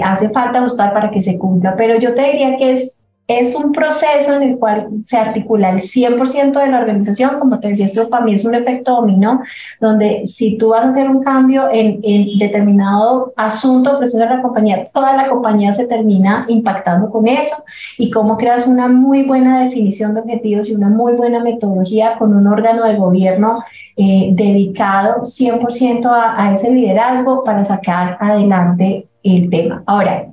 hace falta ajustar para que se cumpla, pero yo te diría que es es un proceso en el cual se articula el 100% de la organización, como te decía, esto para mí es un efecto dominó, donde si tú vas a hacer un cambio en, determinado asunto, proceso de la compañía, toda la compañía se termina impactando con eso y cómo creas una muy buena definición de objetivos y una muy buena metodología con un órgano de gobierno eh, dedicado 100% a, a ese liderazgo para sacar adelante el tema. Ahora,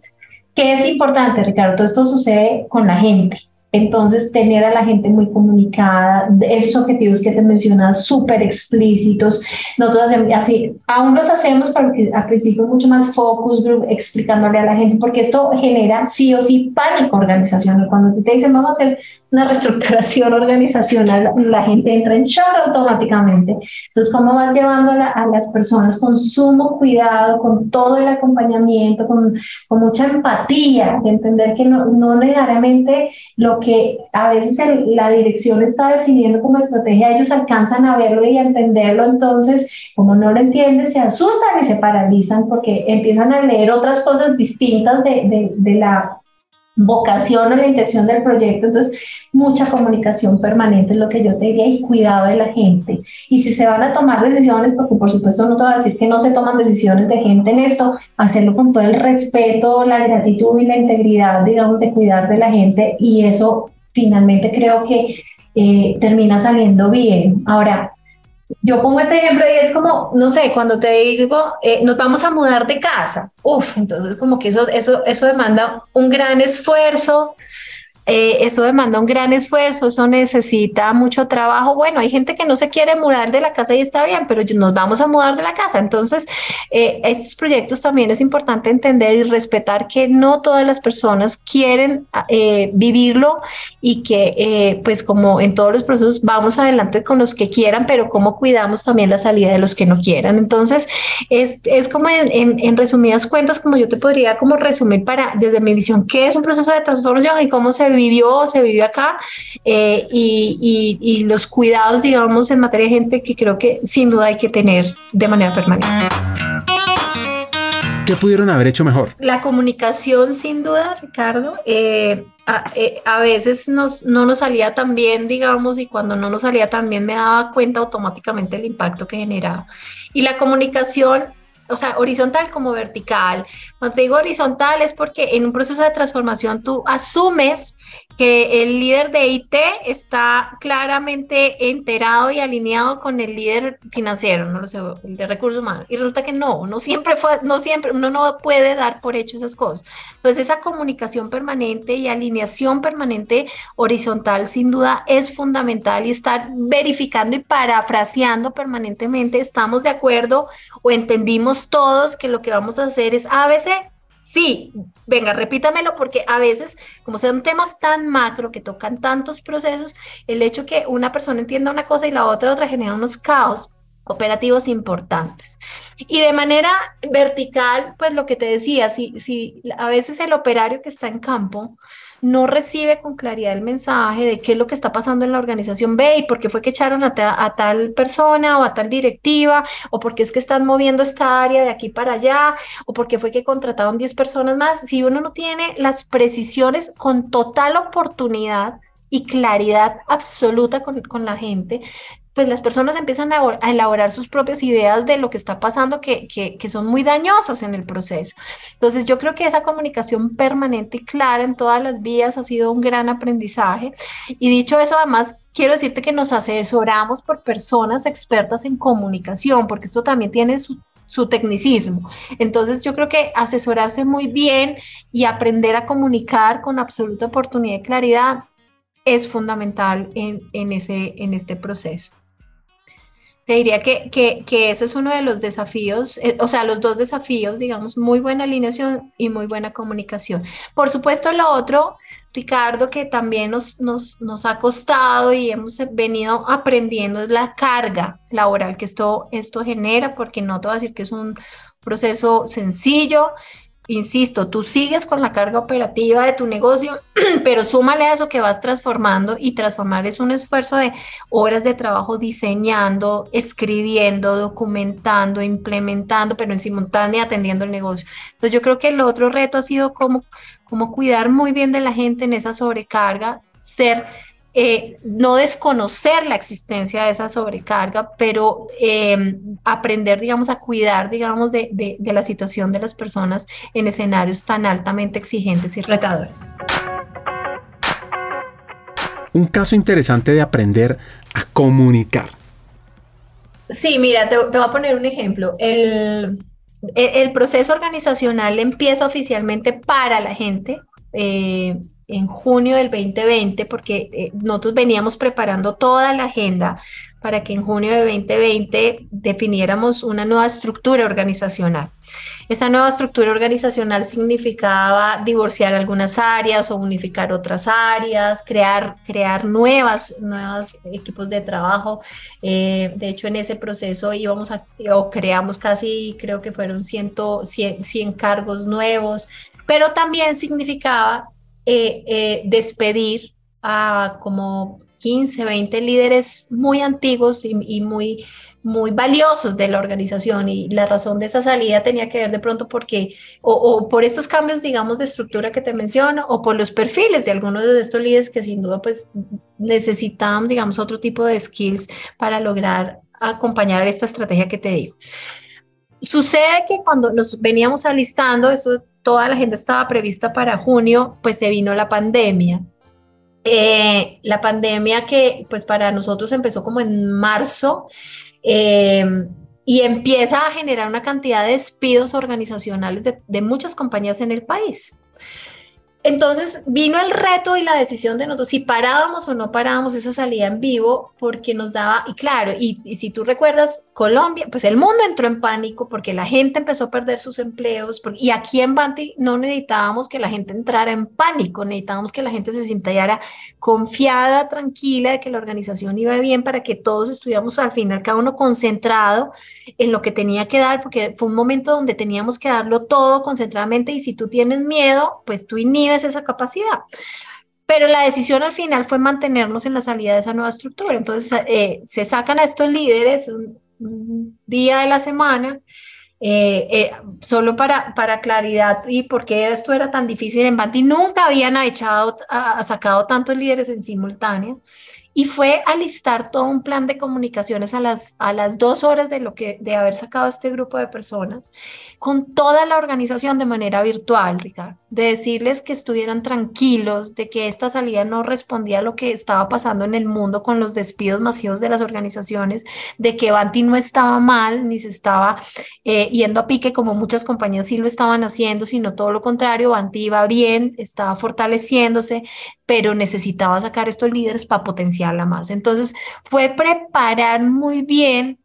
¿qué es importante, Ricardo? Todo esto sucede con la gente. Entonces, tener a la gente muy comunicada, esos objetivos que te mencionas súper explícitos, nosotros así, aún los hacemos, pero al principio mucho más focus group, explicándole a la gente, porque esto genera sí o sí pánico organizacional. Cuando te dicen, vamos a hacer una reestructuración organizacional, la gente entra en shock automáticamente. Entonces, ¿cómo vas llevando a, las personas con sumo cuidado, con todo el acompañamiento, con, con mucha empatía, de entender que no, no necesariamente lo que a veces la dirección está definiendo como estrategia, ellos alcanzan a verlo y a entenderlo, entonces, como no lo entienden, se asustan y se paralizan porque empiezan a leer otras cosas distintas de, de, de la vocación o la intención del proyecto. Entonces, mucha comunicación permanente es lo que yo te diría y cuidado de la gente. Y si se van a tomar decisiones, porque por supuesto no te voy a decir que no se toman decisiones de gente en esto, hacerlo con todo el respeto, la gratitud y la integridad, digamos, de cuidar de la gente y eso finalmente creo que eh, termina saliendo bien. Ahora, yo pongo este ejemplo y es como, no sé, cuando te digo, eh, nos vamos a mudar de casa, uff, entonces como que eso, eso, eso demanda un gran esfuerzo, eh, eso demanda un gran esfuerzo, eso necesita mucho trabajo. Bueno, hay gente que no se quiere mudar de la casa y está bien, pero nos vamos a mudar de la casa. Entonces, eh, estos proyectos también es importante entender y respetar que no todas las personas quieren eh, vivirlo y que, pues como en todos los procesos, vamos adelante con los que quieran, pero cómo cuidamos también la salida de los que no quieran. Entonces, es, es como en, resumidas cuentas, como yo te podría como resumir para, desde mi visión, qué es un proceso de transformación y cómo se vivió, se vivió acá eh, y, y, los cuidados, digamos, en materia de gente que creo que sin duda hay que tener de manera permanente. ¿Qué pudieron haber hecho mejor? La comunicación, sin duda, Ricardo. Eh, a, eh, a, veces nos, no nos salía tan bien, digamos, y cuando no nos salía tan bien me daba cuenta automáticamente el impacto que generaba. Y la comunicación o sea, horizontal como vertical. Cuando digo horizontal es porque en un proceso de transformación tú asumes que el líder de IT está claramente enterado y alineado con el líder financiero, no lo sé, de recursos humanos. Y resulta que no, no siempre fue, no siempre, uno no puede dar por hecho esas cosas. Entonces esa comunicación permanente y alineación permanente horizontal sin duda es fundamental y estar verificando y parafraseando permanentemente, estamos de acuerdo o entendimos todos que lo que vamos a hacer es ABC, Sí, venga, repítamelo porque a veces, como son temas tan macro que tocan tantos procesos, el hecho que una persona entienda una cosa y la otra otra genera unos caos operativos importantes. Y de manera vertical, pues lo que te decía, si, si a veces el operario que está en campo no recibe con claridad el mensaje de qué es lo que está pasando en la organización B y por qué fue que echaron a, tal persona o a tal directiva, o por qué es que están moviendo esta área de aquí para allá, o por qué fue que contrataron 10 personas más. Si uno no tiene las precisiones con total oportunidad y claridad absoluta con, con la gente, pues las personas empiezan a, elaborar sus propias ideas de lo que está pasando que, que, son muy dañosas en el proceso. Entonces yo creo que esa comunicación permanente y clara en todas las vías ha sido un gran aprendizaje. Y dicho eso, además, quiero decirte que nos asesoramos por personas expertas en comunicación, porque esto también tiene su, su tecnicismo. Entonces yo creo que asesorarse muy bien y aprender a comunicar con absoluta oportunidad y claridad es fundamental en, en, ese, en este proceso. Te diría que, que, ese es uno de los desafíos, eh, o sea, los dos desafíos, digamos, muy buena alineación y muy buena comunicación. Por supuesto, lo otro, Ricardo, que también nos, nos, nos ha costado y hemos venido aprendiendo es la carga laboral que esto, esto genera, porque no te voy a decir que es un proceso sencillo, insisto, tú sigues con la carga operativa de tu negocio, pero súmale a eso que vas transformando y transformar es un esfuerzo de horas de trabajo diseñando, escribiendo, documentando, implementando, pero en simultánea atendiendo el negocio. Entonces yo creo que el otro reto ha sido como, como cuidar muy bien de la gente en esa sobrecarga, ser eh, no desconocer la existencia de esa sobrecarga, pero em, aprender, digamos, a cuidar, digamos, de, de la situación de las personas en escenarios tan altamente exigentes y retadores. Un caso interesante de aprender a comunicar. Sí, mira, te, voy a poner un ejemplo. El, el, proceso organizacional empieza oficialmente para la gente. Eh, en junio del 2020, porque eh, nosotros veníamos preparando toda la agenda para que en junio de 2020 definiéramos una nueva estructura organizacional. Esa nueva estructura organizacional significaba divorciar algunas áreas o unificar otras áreas, crear, crear nuevas, nuevos equipos de trabajo. Eh, de hecho, en ese proceso íbamos a, o creamos casi, creo que fueron 100, 100, cargos nuevos, pero también significaba eh, eh, despedir a como 15, 20 líderes muy antiguos y, muy, muy valiosos de la organización y la razón de esa salida tenía que ver de pronto porque o, por estos cambios digamos de estructura que te menciono o por los perfiles de algunos de estos líderes que sin duda pues necesitaban digamos otro tipo de skills para lograr acompañar esta estrategia que te digo. Sucede que cuando nos veníamos alistando, eso toda la gente estaba prevista para junio, pues se vino la pandemia eh, la pandemia que pues para nosotros empezó como en marzo eh, y empieza a generar una cantidad de despidos organizacionales de muchas compañías en el país. Entonces vino el reto y la decisión de nosotros si parábamos o no parábamos esa salida en vivo, porque nos daba, y claro, y, si tú recuerdas, Colombia, pues el mundo entró en pánico porque la gente empezó a perder sus empleos, y aquí en Banti no necesitábamos que la gente entrara en pánico, necesitábamos que la gente se sintiera confiada, tranquila de que la organización iba bien para que todos estuviéramos al final cada uno concentrado en lo que tenía que dar, porque fue un momento donde teníamos que darlo todo concentradamente, y si tú tienes miedo, pues tú inhibes esa capacidad. Pero la decisión al final fue mantenernos en la salida de esa nueva estructura. Entonces, eh, se sacan a estos líderes un, día de la semana, eh, eh, solo para, para claridad y por qué esto era tan difícil en Banti. Nunca habían echado, a, sacado tantos líderes en simultáneo y fue alistar todo un plan de comunicaciones a las, a las dos horas de, lo que, de haber sacado este grupo de personas, con toda la organización de manera virtual, Ricardo, de decirles que estuvieran tranquilos, de que esta salida no respondía a lo que estaba pasando en el mundo con los despidos masivos de las organizaciones, de que Banti no estaba mal, ni se estaba eh, yendo a pique como muchas compañías sí lo estaban haciendo, sino todo lo contrario, Banti iba bien, estaba fortaleciéndose, pero necesitaba sacar estos líderes para potenciarla más. Entonces fue preparar muy bien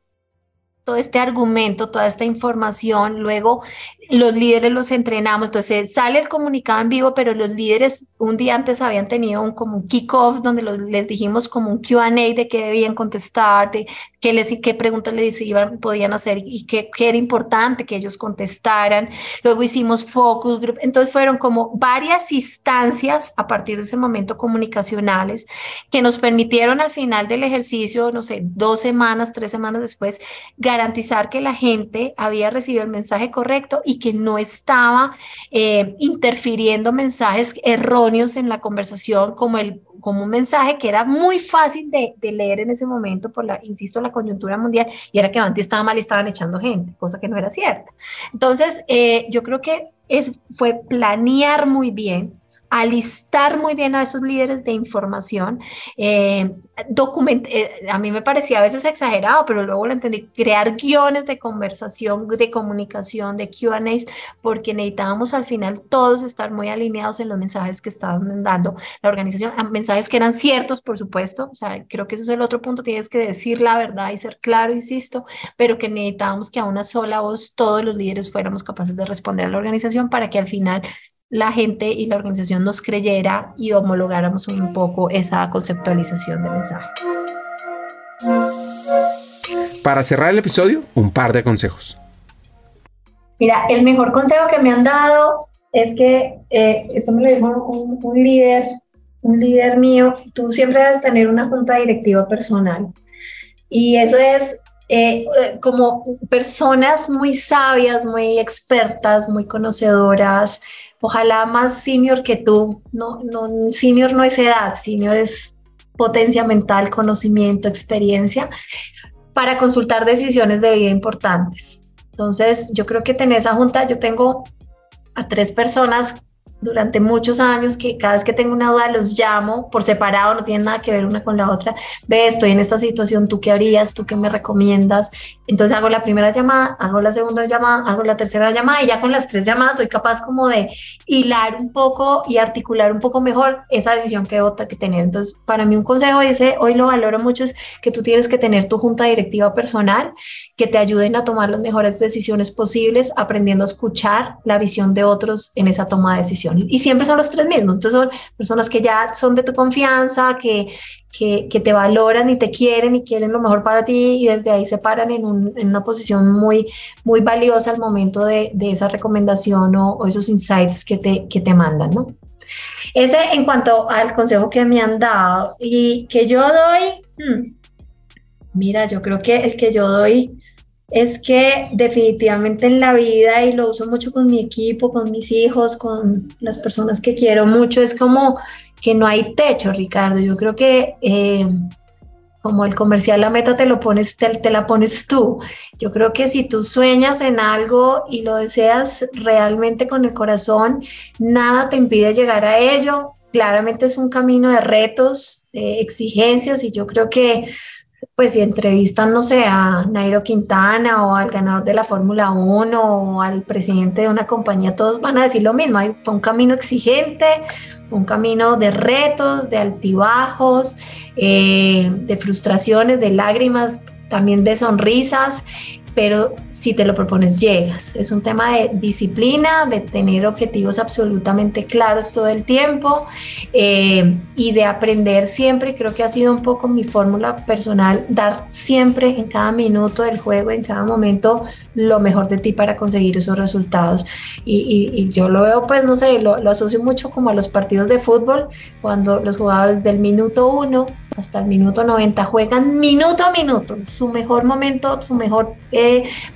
todo este argumento, toda esta información, luego los líderes los entrenamos, entonces sale el comunicado en vivo, pero los líderes un día antes habían tenido un, como un kickoff donde les dijimos como un Q&A de qué debían contestar, de qué, les, qué preguntas les iban, podían hacer y qué, qué era importante que ellos contestaran. Luego hicimos focus group, entonces fueron como varias instancias a partir de ese momento comunicacionales que nos permitieron al final del ejercicio, no sé, dos semanas, tres semanas después, garantizar que la gente había recibido el mensaje correcto y que no estaba eh, interfiriendo mensajes erróneos en la conversación como el como un mensaje que era muy fácil de, leer en ese momento por la, insisto, la coyuntura mundial, y era que antes estaba mal y estaban echando gente, cosa que no era cierta. Entonces, eh, yo creo que es, fue planear muy bien, alistar muy bien a esos líderes de información. Eh, eh, a mí me parecía a veces exagerado, pero luego lo entendí, crear guiones de conversación, de comunicación, de QAs, porque necesitábamos al final todos estar muy alineados en los mensajes que estaban dando la organización, mensajes que eran ciertos, por supuesto, o sea, creo que eso es el otro punto, tienes que decir la verdad y ser claro, insisto, pero que necesitábamos que a una sola voz todos los líderes fuéramos capaces de responder a la organización para que al final la gente y la organización nos creyera y homologáramos un poco esa conceptualización de mensajes. Para cerrar el episodio, un par de consejos. Mira, el mejor consejo que me han dado es que, eh, eso me lo dijo un, líder, un líder mío, tú siempre debes tener una junta directiva personal. Y eso es eh, eh, como personas muy sabias, muy expertas, muy conocedoras, ojalá más senior que tú. No, no, senior no es edad, senior es potencia mental, conocimiento, experiencia, para consultar decisiones de vida importantes. Entonces, yo creo que tener esa junta, yo tengo a tres personas durante muchos años que cada vez que tengo una duda los llamo por separado, no tienen nada que ver una con la otra. Ve, estoy en esta situación, ¿tú qué harías? ¿Tú qué me recomiendas? Entonces hago la primera llamada, hago la segunda llamada, hago la tercera llamada y ya con las tres llamadas soy capaz como de hilar un poco y articular un poco mejor esa decisión que debo que tener. Entonces, para mí un consejo ese, hoy lo valoro mucho, es que tú tienes que tener tu junta directiva personal que te ayuden a tomar las mejores decisiones posibles, aprendiendo a escuchar la visión de otros en esa toma de decisiones. Y siempre son los tres mismos. Entonces son personas que ya son de tu confianza, que, que, que te valoran y te quieren y quieren lo mejor para ti y desde ahí se paran en, un, en una posición muy, muy valiosa al momento de, de esa recomendación o, o, esos insights que te, que te mandan, ¿no? Ese en cuanto al consejo que me han dado y que yo doy, hmm, mira, yo creo que el que yo doy es que definitivamente en la vida, y lo uso mucho con mi equipo, con mis hijos, con las personas que quiero mucho, es como que no hay techo, Ricardo. Yo creo que eh, como el comercial, la meta te lo pones, te, la pones tú. Yo creo que si tú sueñas en algo y lo deseas realmente con el corazón, nada te impide llegar a ello. Claramente es un camino de retos, de exigencias, y yo creo que pues si entrevistan, no sé, a Nairo Quintana o al ganador de la Fórmula 1 o al presidente de una compañía, todos van a decir lo mismo. Fue un camino exigente, fue un camino de retos, de altibajos, eh, de frustraciones, de lágrimas, también de sonrisas pero si te lo propones llegas. Es un tema de disciplina, de tener objetivos absolutamente claros todo el tiempo eh, y de aprender siempre, creo que ha sido un poco mi fórmula personal, dar siempre en cada minuto del juego, en cada momento, lo mejor de ti para conseguir esos resultados. Y, y, yo lo veo, pues, no sé, lo, lo asocio mucho como a los partidos de fútbol, cuando los jugadores del minuto uno hasta el minuto 90, juegan minuto a minuto, su mejor momento, su mejor eh,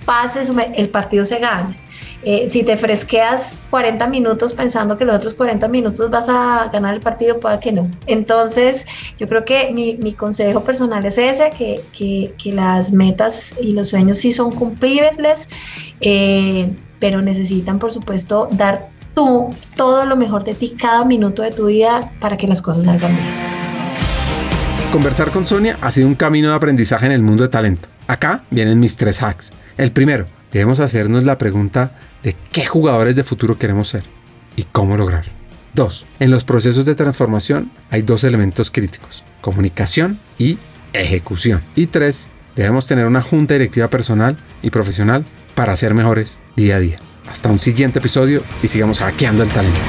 pase, el partido se gana. Eh, si te fresqueas 40 minutos pensando que los otros 40 minutos vas a ganar el partido, pueda que no. Entonces, yo creo que mi, mi consejo personal es ese, que, que, que, las metas y los sueños sí son cumplibles, eh, pero necesitan, por supuesto, dar tú todo lo mejor de ti cada minuto de tu vida para que las cosas salgan bien. Conversar con Sonia ha sido un camino de aprendizaje en el mundo de talento. Acá vienen mis tres hacks. El primero, debemos hacernos la pregunta de qué jugadores de futuro queremos ser y cómo lograr. Dos, en los procesos de transformación hay dos elementos críticos, comunicación y ejecución. Y tres, debemos tener una junta directiva personal y profesional para ser mejores día a día. Hasta un siguiente episodio y sigamos hackeando el talento.